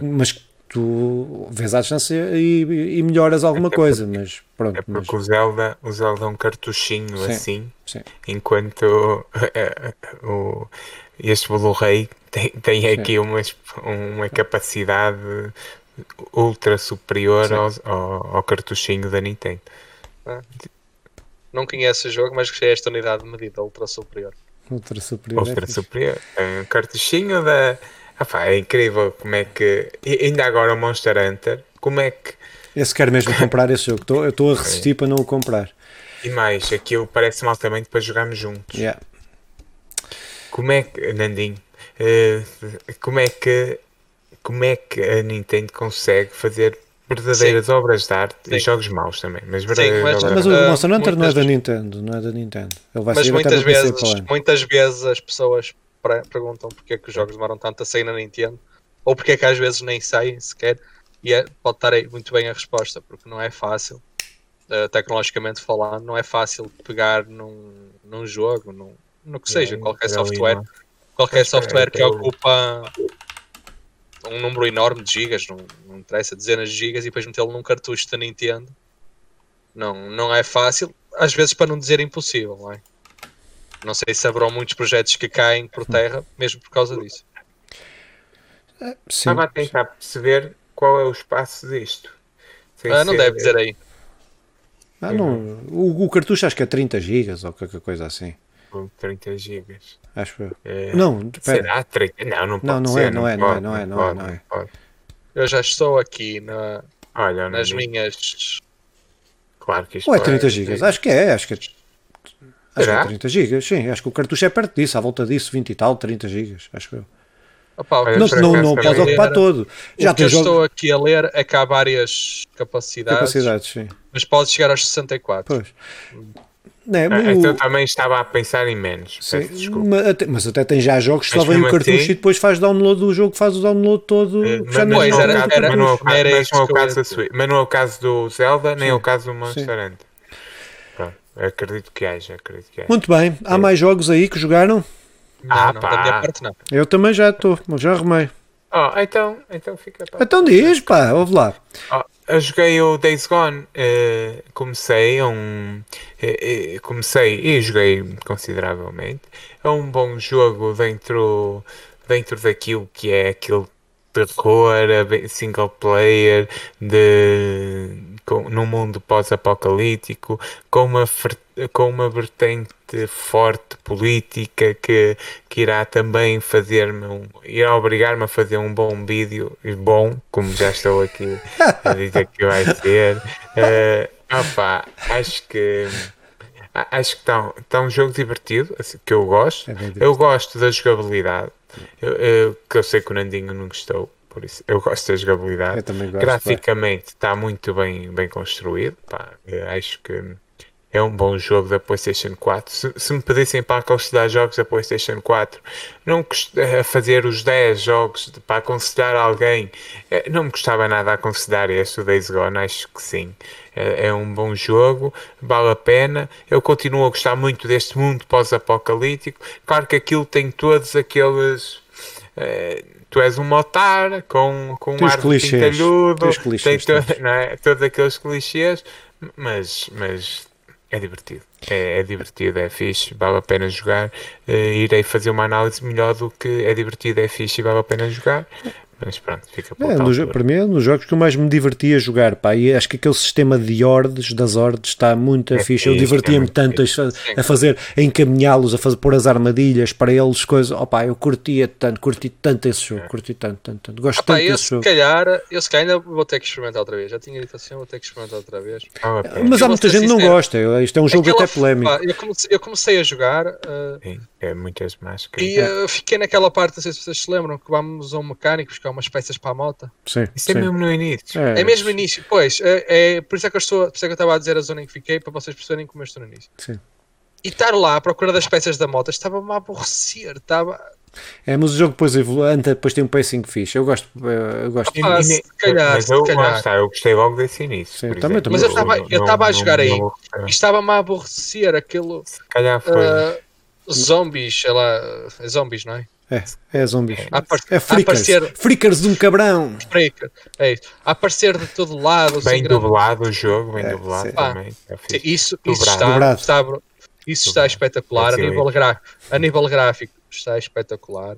mas tu vês à distância e, e melhoras alguma é coisa, mas pronto. É porque mas... o, Zelda, o Zelda é um cartuchinho sim, assim, sim. enquanto é, o, este Blu-ray tem, tem aqui uma, uma capacidade ultra superior ao, ao, ao, cartuchinho da Nintendo. Ah, não conheço o jogo, mas gostei desta unidade de medida ultra superior. Ultra superior. Ultra é superior. É um cartuchinho da ah, é incrível como é que. E ainda agora o Monster Hunter, como é que. Esse quer mesmo comprar esse jogo. Eu estou a resistir é. para não o comprar. E mais, aquilo parece-me altamente para jogarmos juntos. Yeah. Como é que, Nandinho, uh, como é que como é que a Nintendo consegue fazer verdadeiras Sim. obras de arte Sim. e jogos maus também. Mas, Sim, mas, mas o Monster Hunter não é da Nintendo, não é da Nintendo. Ele vai mas muitas vezes, muitas vezes as pessoas perguntam porque é que os jogos demoram tanto a sair na Nintendo, ou porque é que às vezes nem saem sequer, e é, pode estar aí muito bem a resposta, porque não é fácil, uh, tecnologicamente falando, não é fácil pegar num, num jogo, num, no que seja, é, qualquer software, qualquer software que ocupa um número enorme de gigas, não, não interessa, dezenas de gigas, e depois metê-lo num cartucho da Nintendo. Não, não é fácil, às vezes para não dizer impossível, não é? Não sei se haverão muitos projetos que caem por terra, mesmo por causa disso. Sim, Estava a tentar perceber qual é o espaço disto. Ah, não ser... deve dizer aí. Ah, não. O, o, cartucho acho que é 30 GB ou qualquer coisa assim. 30 GB. Acho eu. É... Não, será 30? Não, não pode não, não ser, é, não, é, não, é, não é, não é, não é, não é. Eu já estou aqui na, Olha, nas minhas. Claro que isto Ou é 30 GB? Acho que é, acho que é Acho que é 30 GB, sim. Acho que o cartucho é perto disso, à volta disso, 20 e tal, 30 GB, acho eu. Opa, não, não, não pode ocupar todo. Já o que eu jogo... estou aqui a ler é que há várias capacidades, capacidades sim. mas pode chegar aos 64. Pois. É, ah, Então também estava a pensar em menos. Mas até, mas até tem já jogos que só vem o cartucho assim, e depois faz download do jogo, faz o download todo. Uh, mas, não é o caso do Zelda, nem é o caso do Monster Hunter. Acredito que haja, acredito que haja. Muito bem. Há é. mais jogos aí que jogaram? Ah, não, pá. da minha parte não. Eu também já estou, já arrumei. Oh, então, então fica pá. Então diz, pá, ouve lá. Oh, eu joguei o Days Gone, uh, comecei um. Uh, comecei e joguei consideravelmente. É um bom jogo dentro, dentro daquilo que é aquele terror single player de com, num mundo pós-apocalíptico, com uma, com uma vertente forte política que, que irá também fazer-me, um, irá obrigar-me a fazer um bom vídeo, bom, como já estou aqui a dizer que vai ser. Uh, opa, acho que acho que está, está um jogo divertido, assim, que eu gosto. É eu gosto da jogabilidade, eu, eu, que eu sei que o Nandinho não gostou por isso eu gosto da jogabilidade. Gosto, Graficamente está muito bem, bem construído. Pá, acho que é um bom jogo da PlayStation 4. Se, se me pedissem para aconselhar jogos da PlayStation 4, não a fazer os 10 jogos de, para aconselhar alguém, eh, não me gostava nada aconselhar este, o Days Gone, acho que sim. É, é um bom jogo, vale a pena. Eu continuo a gostar muito deste mundo pós-apocalíptico. Claro que aquilo tem todos aqueles. É, tu és um motar com, com um ar pintalhudo, tem to, não é? todos aqueles clichês, mas, mas é divertido. É, é, divertido, é fixe, vale a pena jogar. Uh, irei fazer uma análise melhor do que é divertido, é fixe e vale a pena jogar. Mas pronto, fica para, é, no, para mim é nos jogos que eu mais me divertia a jogar, pá, e acho que aquele sistema de ordens, das ordens, está muito é fixe. Eu divertia-me é tanto a, a, fazer, a encaminhá-los, a fazer pôr as armadilhas para eles, coisas, opá, eu curtia tanto, curti tanto esse jogo, é. curti tanto, tanto, tanto. Gosto tanto desse se jogo. Calhar, eu se calhar ainda vou ter que experimentar outra vez. Já tinha dito assim, vou ter que experimentar outra vez. Ah, Mas há muita gente que não gosta, isto é um jogo até polémico. Pá, eu, comecei, eu, comecei, a jogar. Uh, Sim, é muitas máscaras. E uh, fiquei naquela parte, não sei se vocês se lembram, que vamos a um mecânico buscar umas peças para a moto nota. Sim, Isso é sim. é mesmo no início. É, é mesmo no início, pois. É, é, por isso é que eu estou, por isso é que eu estava a dizer a zona em que fiquei, para vocês perceberem como eu estou no início. Sim. E estar lá à procura das peças da moto estava-me a aborrecer, estava. É, mas o jogo depois evolui, depois tem um pacing fixe. Eu gosto. Eu gosto. Ah, se calhar, mas eu, se calhar. Está, eu gostei logo desse início. Sim, também, também. Mas eu estava, eu estava a jogar aí e estava-me a aborrecer aquilo. Se calhar foi. Uh, zombies, sei lá. Zombies, não é? É, é zombies. é freakers. Aparecer... Freakers de um cabrão. Freaker. É isso. A aparecer de todo lado. Bem dublado o jogo, bem é, dublado também. É isso, isso está, está, isso está espetacular a nível, gra... a nível gráfico. Está espetacular.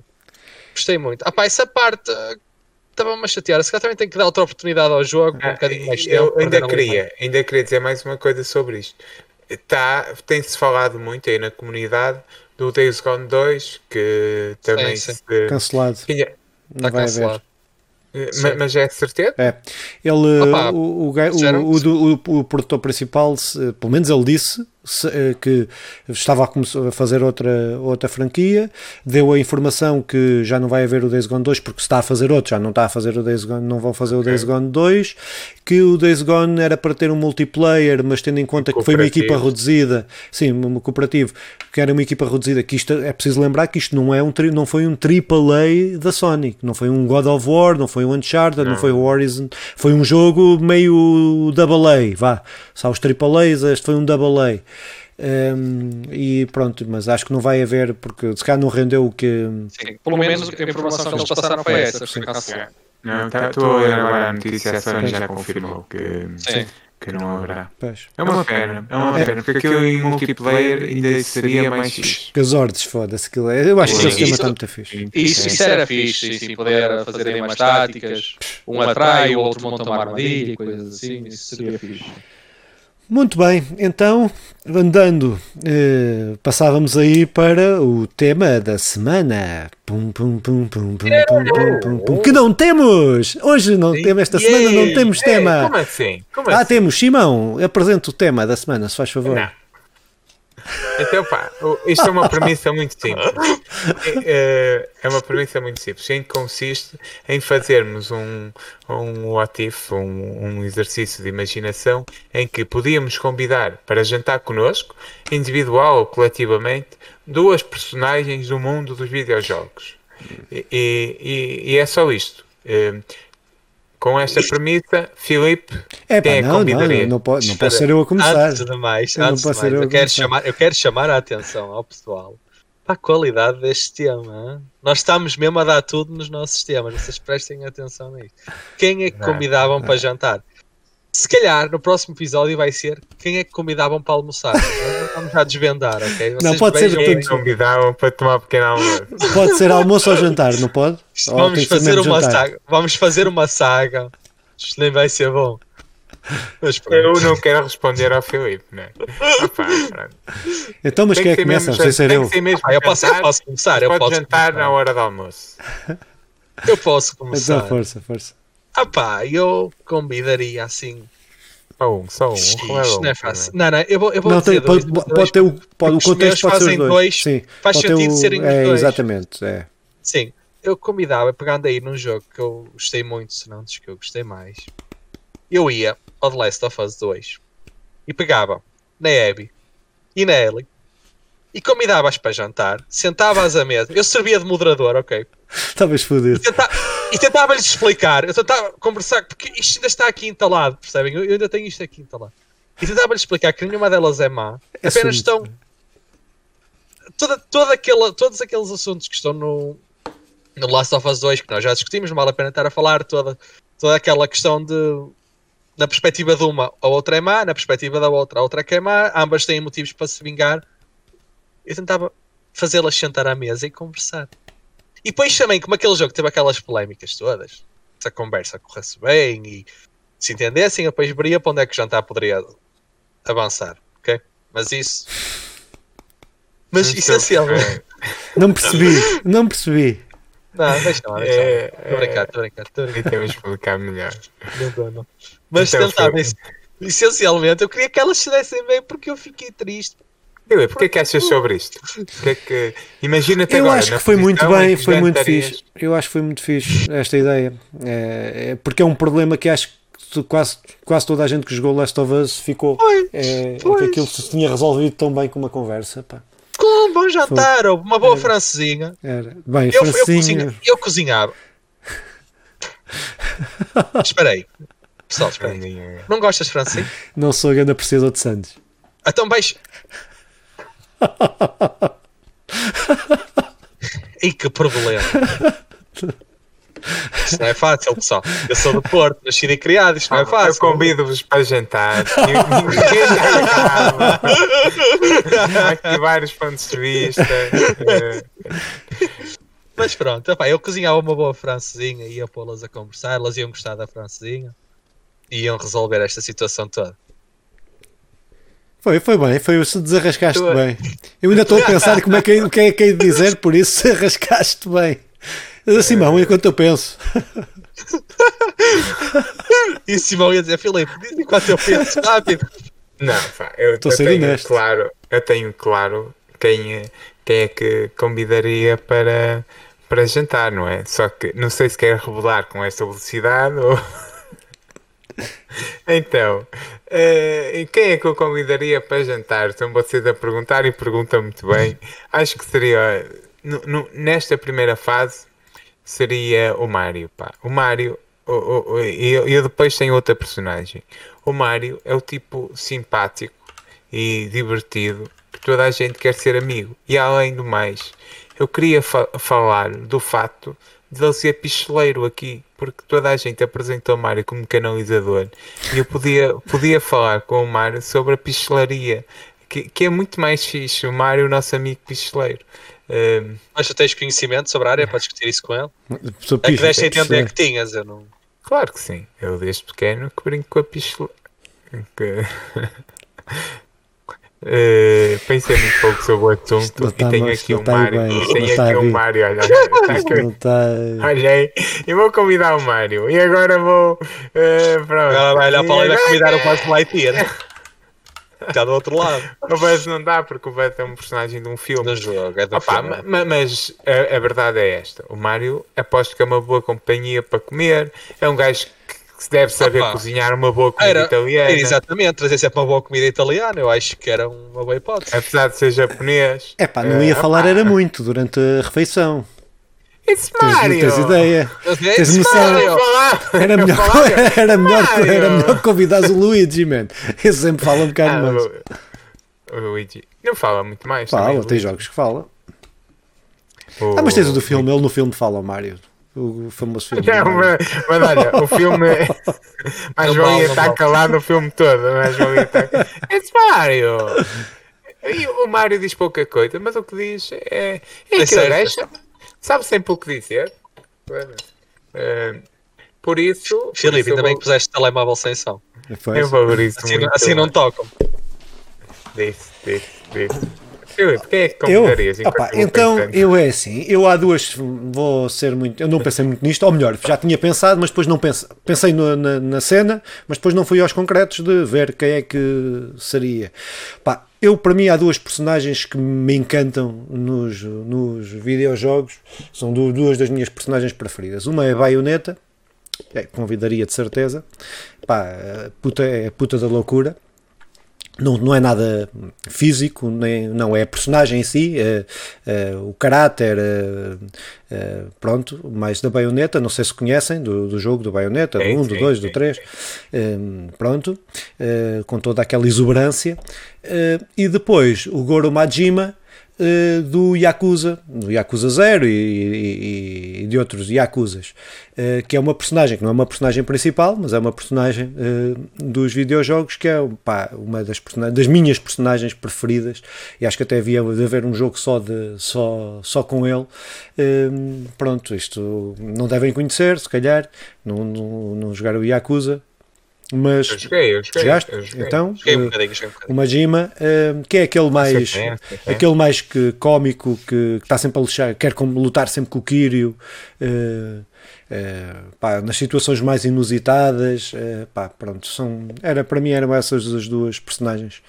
Gostei muito. Ah, pá, essa parte estava-me a chatear. Se calhar também tem que dar outra oportunidade ao jogo. Um ah, bocadinho mais tempo, eu ainda queria, ainda queria dizer mais uma coisa sobre isto. Tá, Tem-se falado muito aí na comunidade do Days Gone 2, que também sim, sim. se... Cancelado. Tinha... Não vai cancelado. haver. Mas, mas é de certeza? É. Ele, Opa, o, o, o, o, o, produtor principal, pelo menos ele disse eh, que estava a fazer outra, outra franquia, deu a informação que já não vai haver o Days Gone 2 porque está a fazer outro, já não está a fazer o Days Gone, não vão fazer okay. o Days Gone 2, que o Days Gone era para ter um multiplayer, mas tendo em conta que foi uma equipa reduzida, sim, um cooperativo, que era uma equipa reduzida, que isto é preciso lembrar que isto não é um não foi um AAA da Sony, não foi um God of War, não foi um Uncharted, não, não foi o Horizon, foi um jogo meio double A, vá, só os AAAs, este foi um double A. Um, e pronto, mas acho que não vai haver, porque se calhar não rendeu o que. Sim, pelo menos a informação que eles passaram foi essa. Não, tá, estou a ver agora a notícia, a Sony já confirmou que, Sim. que não haverá. Pois. É uma pena, é uma é. pena, porque aquilo em multiplayer ainda seria mais fixe. As ordens, foda-se, eu acho que o sistema está muito fixe. Isso, isso era fixe, sim, poder fazer umas táticas, um atrai, o outro monta uma armadilha, coisas assim, isso seria fixe. Muito bem, então, andando, eh, passávamos aí para o tema da semana. Pum, pum, pum, pum, pum, pum, pum, pum, pum, que não temos! Hoje não temos, esta semana não temos tema. Como assim? Como ah, assim? temos. Simão, apresenta o tema da semana, se faz favor. Não. Então, pá, isto é uma premissa muito simples. É, é uma premissa muito simples, em que consiste em fazermos um, um what if, um, um exercício de imaginação, em que podíamos convidar para jantar connosco, individual ou coletivamente, duas personagens do mundo dos videojogos. E, e, e é só isto. É, com esta premissa, Filipe é, pá, não, não, não, não, pode, não posso ser eu a começar. Antes de mais, eu, antes de mais, eu, eu quero chamar, eu quero chamar a atenção ao pessoal para a qualidade deste tema. Hein? Nós estamos mesmo a dar tudo nos nossos temas, vocês prestem atenção nisso. Quem é que convidavam para jantar? Se calhar no próximo episódio vai ser quem é que convidavam para almoçar. Vamos já desvendar, ok? Vocês não, pode ser quem convidavam para tomar um pequeno almoço. Pode ser almoço ou jantar, não pode? Vamos fazer uma saga. Vamos fazer uma saga. Isto nem vai ser bom. eu não quero responder ao Filipe, né? Opa, então, mas quem é que começa? Sem ser eu. Ah, eu, posso, eu posso começar. Eu pode posso jantar começar. na hora do almoço. Eu posso começar. Então, força, força. Ah pá, eu convidaria assim. Só um, só um. X, não é fácil. Não, não, eu vou, eu vou não, dizer tem, dois, pode, dois, pode ter o, pode, o contexto pode ser dois. dois. Sim, faz sentido o, serem é, dois. Exatamente, é. Sim, eu convidava, pegando aí num jogo que eu gostei muito, se não diz que eu gostei mais, eu ia ao The Last of Us 2 e pegava na Abby e na Ellie e convidavas para jantar, sentavas à mesa, eu servia de moderador, ok? Estavas fodido. E tentava-lhes explicar, eu tentava conversar, porque isto ainda está aqui entalado, percebem? Eu, eu ainda tenho isto aqui entalado. E tentava-lhes explicar que nenhuma delas é má, é apenas estão. Toda, toda aquela, todos aqueles assuntos que estão no, no Last of Us 2, que nós já discutimos, não vale a pena estar a falar, toda, toda aquela questão de. Na perspectiva de uma, a outra é má, na perspectiva da outra, a outra é que é má, ambas têm motivos para se vingar eu tentava fazê-las sentar à mesa e conversar. E depois também, como aquele jogo teve aquelas polémicas todas, se a conversa corresse bem e se entendessem, eu depois veria para onde é que o jantar poderia avançar, ok? Mas isso. Mas essencialmente. Não percebi, não percebi. Não, deixa lá, deixa lá. É, estou a brincar, estou a brincar. Estou a brincar. Que explicar melhor. Não, não. Mas então, tentava, foi... essencialmente, eu queria que elas se dessem bem porque eu fiquei triste Filipe, o que é que achas sobre isto? É que... Imagina-te Eu agora, acho que foi muito bem, foi muito fixe. Eu acho que foi muito fixe esta ideia. É, é, porque é um problema que acho que quase, quase toda a gente que jogou Last of Us ficou. Pois, é, pois. Aquilo se tinha resolvido tão bem com uma conversa. Pá. Com um bom jantar, ou uma boa era, francesinha. Era. Bem, eu, francesinha. Eu, cozinha, eu cozinhava. espera aí. Pessoal, espera. Não gostas de francês? Não sou grande apreciador de Santos. Então beijo. e que problema. Isto não é fácil, pessoal. Eu sou do Porto, nascido e criado, isto não é fácil. Eu convido-vos para jantar. Aqui vários pontos de vista. Mas pronto, opa, eu cozinhava uma boa francesinha, ia pô-las a conversar, elas iam gostar da francesinha e iam resolver esta situação toda. Foi, foi bem, foi, se desarrascaste bem. Eu ainda estou a pensar como é que, o que é que é de dizer, por isso se arrascaste bem. Simão, enquanto eu penso. e Simão ia dizer, Filipe, diz enquanto eu penso, rápido. Não, pá, eu, Estou eu tenho honesto. claro, eu tenho claro quem é, quem é que convidaria para, para jantar, não é? Só que não sei se quer revelar com esta velocidade ou. Então, uh, quem é que eu convidaria para jantar? Estão vocês a perguntar e perguntam muito bem. Acho que seria, nesta primeira fase, seria o Mário. Pá. O Mário, e eu, eu depois tenho outra personagem. O Mário é o tipo simpático e divertido que toda a gente quer ser amigo. E além do mais, eu queria fa falar do fato de ele ser pistoleiro aqui, porque toda a gente apresentou o Mário como canalizador e eu podia, podia falar com o Mário sobre a pistolaria, que, que é muito mais fixe, o Mário, o nosso amigo pistoleiro. Um, Mas tu tens conhecimento sobre a área para discutir isso com ele? É que deste a entender que tinhas, eu não. Claro que sim, eu desde pequeno que brinco com a pistola. Que... Uh, pensei muito pouco sobre o assunto e tenho aqui o Mário. Tenho aqui o Mário, olha. Tá olha aí. E vou convidar o Mário. E agora vou. Uh, pronto. Agora vai olhar para lá e vai convidar o Buzz Lightyear. Já do outro lado. O Buzz não dá porque o Buzz é um personagem de um filme. No jogo, é do Opa, filme. Mas, mas a, a, verdade é esta: o Mário aposto que é uma boa companhia para comer. É um gajo que se deve saber Opa. cozinhar uma boa comida era, italiana. Exatamente, trazer sempre uma boa comida italiana, eu acho que era uma boa hipótese. Apesar de ser japonês. É pá, não ia uh, falar, opa. era muito durante a refeição. It's Mario! Tens, tens ideia? Tens noção? Era melhor, era, melhor, era melhor convidares o Luigi, man. Ele sempre fala um bocado ah, mais. O, o, Luigi não fala muito mais. Fala, tem jogos que fala. O, ah, mas tens o do filme, ele no filme fala o Mario o famoso filme. Não, mas, mas, olha, o filme. mais valia estar calado o filme todo. Mais valia estar. It's Mario! E o Mario diz pouca coisa, mas o que diz é. É que deixa. Sabe sempre o que dizer. Uh, por isso. Filipe, ainda bem que puseste telemóvel sem som. Eu valorizo assim, muito. Assim não tocam. Disse, disse, disse. Quem é que? Eu, opa, então, eu é assim, eu há duas, vou ser muito, eu não pensei muito nisto, ou melhor, já tinha pensado, mas depois não pensei, pensei no, na, na, cena, mas depois não fui aos concretos de ver quem é que seria. Pá, eu, para mim, há duas personagens que me encantam nos, nos videojogos, são duas das minhas personagens preferidas. Uma é a Bayonetta, é, convidaria de certeza, pá, puta, é puta da loucura, não, não é nada físico, nem, não é a personagem em si, é, é, o caráter, é, pronto, mais da baioneta, não sei se conhecem do, do jogo do baioneta, do 1, do 2, do 3, pronto, com toda aquela exuberância. e depois o Goro Majima, uh, do Yakuza, do Yakuza 0 e, e, e de outros Yakuzas, uh, que é uma personagem que não é uma personagem principal, mas é uma personagem uh, dos videojogos que é pá, uma das, das minhas personagens preferidas e acho que até havia de haver um jogo só, de, só, só com ele. pronto, isto não devem conhecer, se calhar, não, não, não jogar o Yakuza, mas eu joguei, eu joguei, jogaste? Eu joguei. Então, joguei um bocadinho, joguei um bocadinho. o Majima, uh, que é aquele mais é, é. aquele mais que, cómico que, que, está sempre a lutar, quer como lutar sempre com o Kiryu, uh, uh, pá, nas situações mais inusitadas, pá, pronto, são, era, para mim eram essas as duas personagens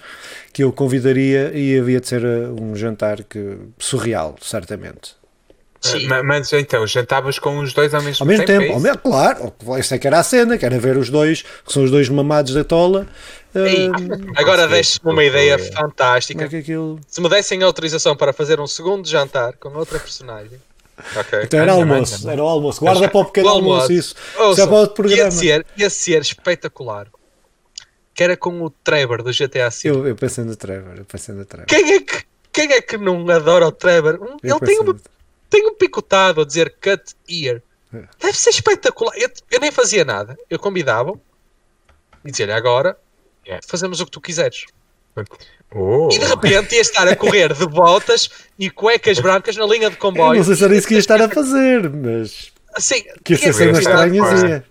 que eu convidaria e havia de ser um jantar que, surreal, certamente. Sim. Mas então, jantavas com os dois ao mesmo, ao mesmo tempo? tempo, ao mesmo, claro, isso é que era a cena, que era ver os dois, que são os dois mamados da tola. Ei, uh, agora deste-me uma ideia fantástica. É que aquilo... Se me dessem autorização para fazer um segundo jantar com outra personagem. Okay. Então era almoço, era o almoço. Guarda para o pequeno almoço, almoço isso. Ouça, já para programa. Ia ser, ia ser espetacular. Que era com o Trevor do GTA V. Eu, eu pensei no Trevor, eu pensei no Trevor. Quem é que, quem é que não adora o Trevor? Ele tem uma, tenho um picotado a dizer cut ear. É. Deve ser espetacular. Eu, eu nem fazia nada. Eu convidava e dizia-lhe agora yeah. fazemos o que tu quiseres. Oh. E de repente ia estar a correr de botas e cuecas brancas na linha de comboio. Eu não sei se era isso que ia estar a fazer, mas. Sim, que ia ser uma estranhazinha.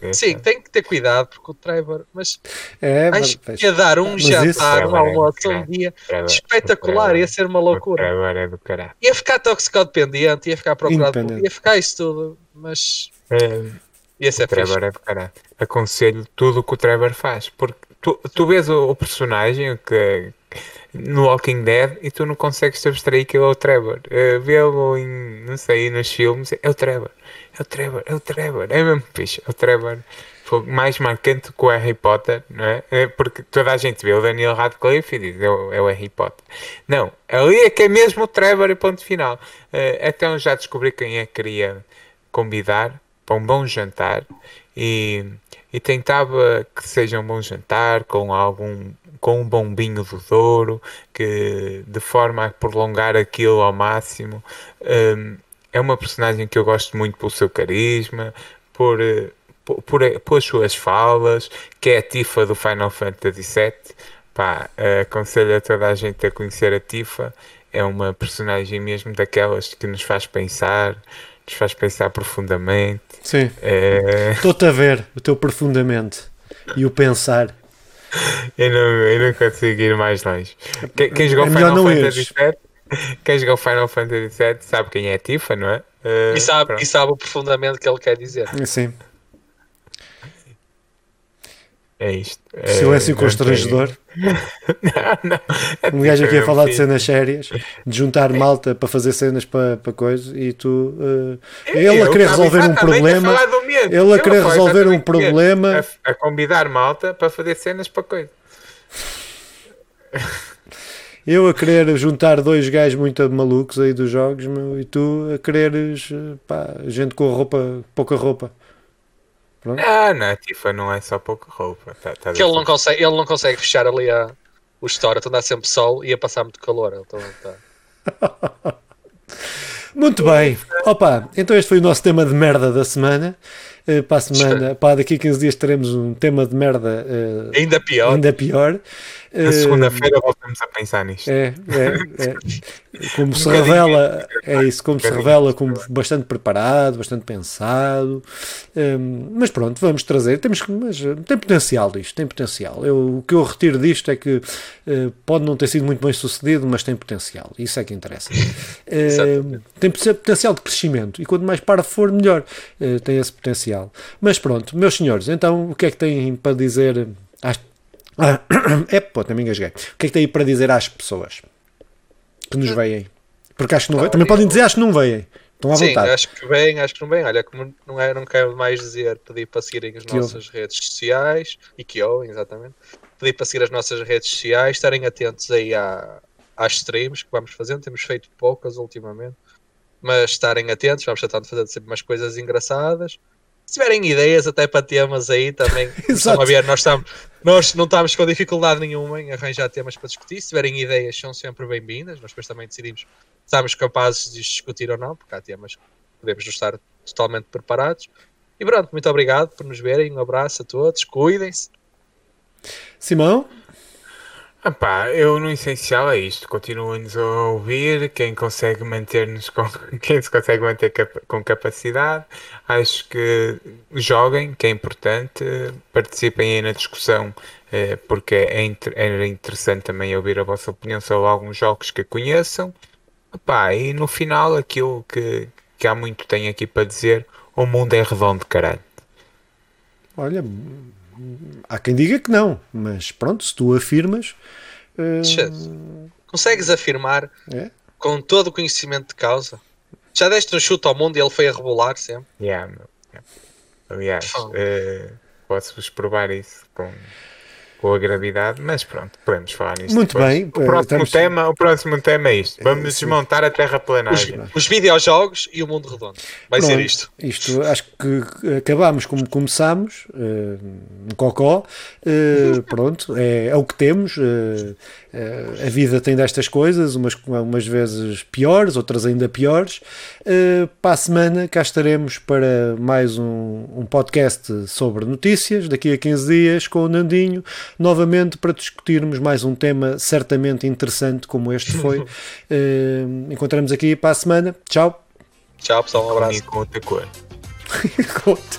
É, Sim, é. tem que ter cuidado porque o Trevor, mas é, acho que ia dar um jantar, um almoço, um dia espetacular, ia ser uma loucura. É do ia ficar toxicodependente, ia ficar procurado, ia ficar isso tudo, mas é, ia ser o Trevor é do caralho. Aconselho tudo o que o Trevor faz, porque tu, tu vês o, o personagem que no Walking Dead e tu não consegues te abstrair que ele é o Trevor. Uh, Vê-lo em, não sei, nos filmes, é o Trevor é o Trevor, é o Trevor, é mesmo fixe, é o Trevor. Foi mais marcante que o Harry Potter, não é? é? Porque toda a gente vê o Daniel Radcliffe e diz é o, é o Harry Potter. Não, ali é que é mesmo o Trevor e ponto final. Uh, então já descobri quem é que queria convidar para um bom jantar e, e tentava que seja um bom jantar com algum com um bom vinho do Douro que de forma a prolongar aquilo ao máximo um, é uma personagem que eu gosto muito pelo seu carisma, por, eh, por, por, eh, por as suas falas, que é a Tifa do Final Fantasy VII. Pá, aconselho a toda a gente a conhecer a Tifa. É uma personagem mesmo daquelas que nos faz pensar, nos faz pensar profundamente. Sim. É... Estou-te a ver o teu profundamente e o pensar. Eu não, eu não consigo ir mais longe. Quem, quem jogou é Final Fantasy VII quem joga o Final Fantasy VII sabe quem é Tifa, não é? Uh, e, sabe, e sabe o profundamente que ele quer dizer. Sim. É isto. Silêncio é, constrangedor. não, não. Um gajo aqui a falar de cenas sérias, de juntar malta para fazer cenas para, para coisas e tu. Uh, ele a querer resolver um problema. A ele a querer resolver um problema. A, a convidar malta para fazer cenas para coisas. Eu a querer juntar dois gajos muito malucos aí dos jogos, meu, e tu a quereres pá, gente com roupa, pouca roupa. Pronto. Ah, não, Tifa não é só pouca roupa. Tá, tá que ele não, consegue, ele não consegue fechar ali a, o store, então dá sempre sol e a passar muito calor. Então, tá. muito bem. Opa, então este foi o nosso tema de merda da semana. Uh, para a semana, pá, daqui a 15 dias teremos um tema de merda uh, ainda pior. Ainda pior. Na segunda-feira voltamos a pensar nisto. É, é, é. Como se revela, é isso, como se revela como bastante preparado, bastante pensado. Um, mas pronto, vamos trazer. Temos mas tem potencial isto, tem potencial. Eu, o que eu retiro disto é que uh, pode não ter sido muito bem sucedido, mas tem potencial. Isso é que interessa. Uh, tem potencial de crescimento e quanto mais para for, melhor. Uh, tem esse potencial. Mas pronto, meus senhores, então o que é que têm para dizer às ah, é, pô, também engasguei. O que é que tem aí para dizer às pessoas que nos veem? Porque acho que não veem. Também podem dizer acho que não veem. Estão à Sim, vontade. acho que bem, acho que não bem. Olha, como não, é, não quero mais dizer, pedir para seguirem as Que nossas redes sociais e que ouvem, exatamente. Pedir para seguir as nossas redes sociais, estarem atentos aí à, às streams que vamos fazendo. Temos feito poucas ultimamente, mas estarem atentos, vamos tentando fazer sempre umas coisas engraçadas. Se tiverem ideias até para temas aí também, estão a ver, nós, estamos, nós não estamos com dificuldade nenhuma em arranjar temas para discutir. Se tiverem ideias, são sempre bem-vindas. Nós depois também decidimos se estamos capazes de discutir ou não, porque há temas que podemos não estar totalmente preparados. E pronto, muito obrigado por nos verem. Um abraço a todos, cuidem-se. Simão? Epá, eu no essencial é isto, continuem-nos a ouvir, quem consegue manter-nos com quem se consegue manter com capacidade, acho que joguem, que é importante, participem aí na discussão, eh, porque é era interessante também ouvir a vossa opinião sobre alguns jogos que conheçam. Epá, e no final aquilo que, que há muito tem aqui para dizer, o mundo é redondo, caralho. Olha, há quem diga que não, mas pronto, se tu afirmas. Uh... Consegues afirmar é? com todo o conhecimento de causa? Já deste um chute ao mundo e ele foi a rebolar sempre? Yeah, meu. Yeah. Aliás, uh, posso-vos provar isso com, com a gravidade, mas pronto, podemos falar nisso. Muito depois. bem. O próximo, estamos... tema, o próximo tema é isto. Vamos Sim. desmontar a terraplanagem. Os, os videojogos e o mundo redondo. Vai pronto, ser isto. Isto acho que acabámos como começámos, uh, um cocó. Uh, pronto, é, é, o que temos. Uh, a vida tem destas coisas, umas, umas vezes piores, outras ainda piores. para a semana cá estaremos para mais um, um podcast sobre notícias, daqui a 15 dias, com o Nandinho novamente para discutirmos mais um tema certamente interessante como este foi. uh, encontramos aqui para a semana. Tchau. Tchau, pessoal. Um abraço. Com outra cor.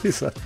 Exato.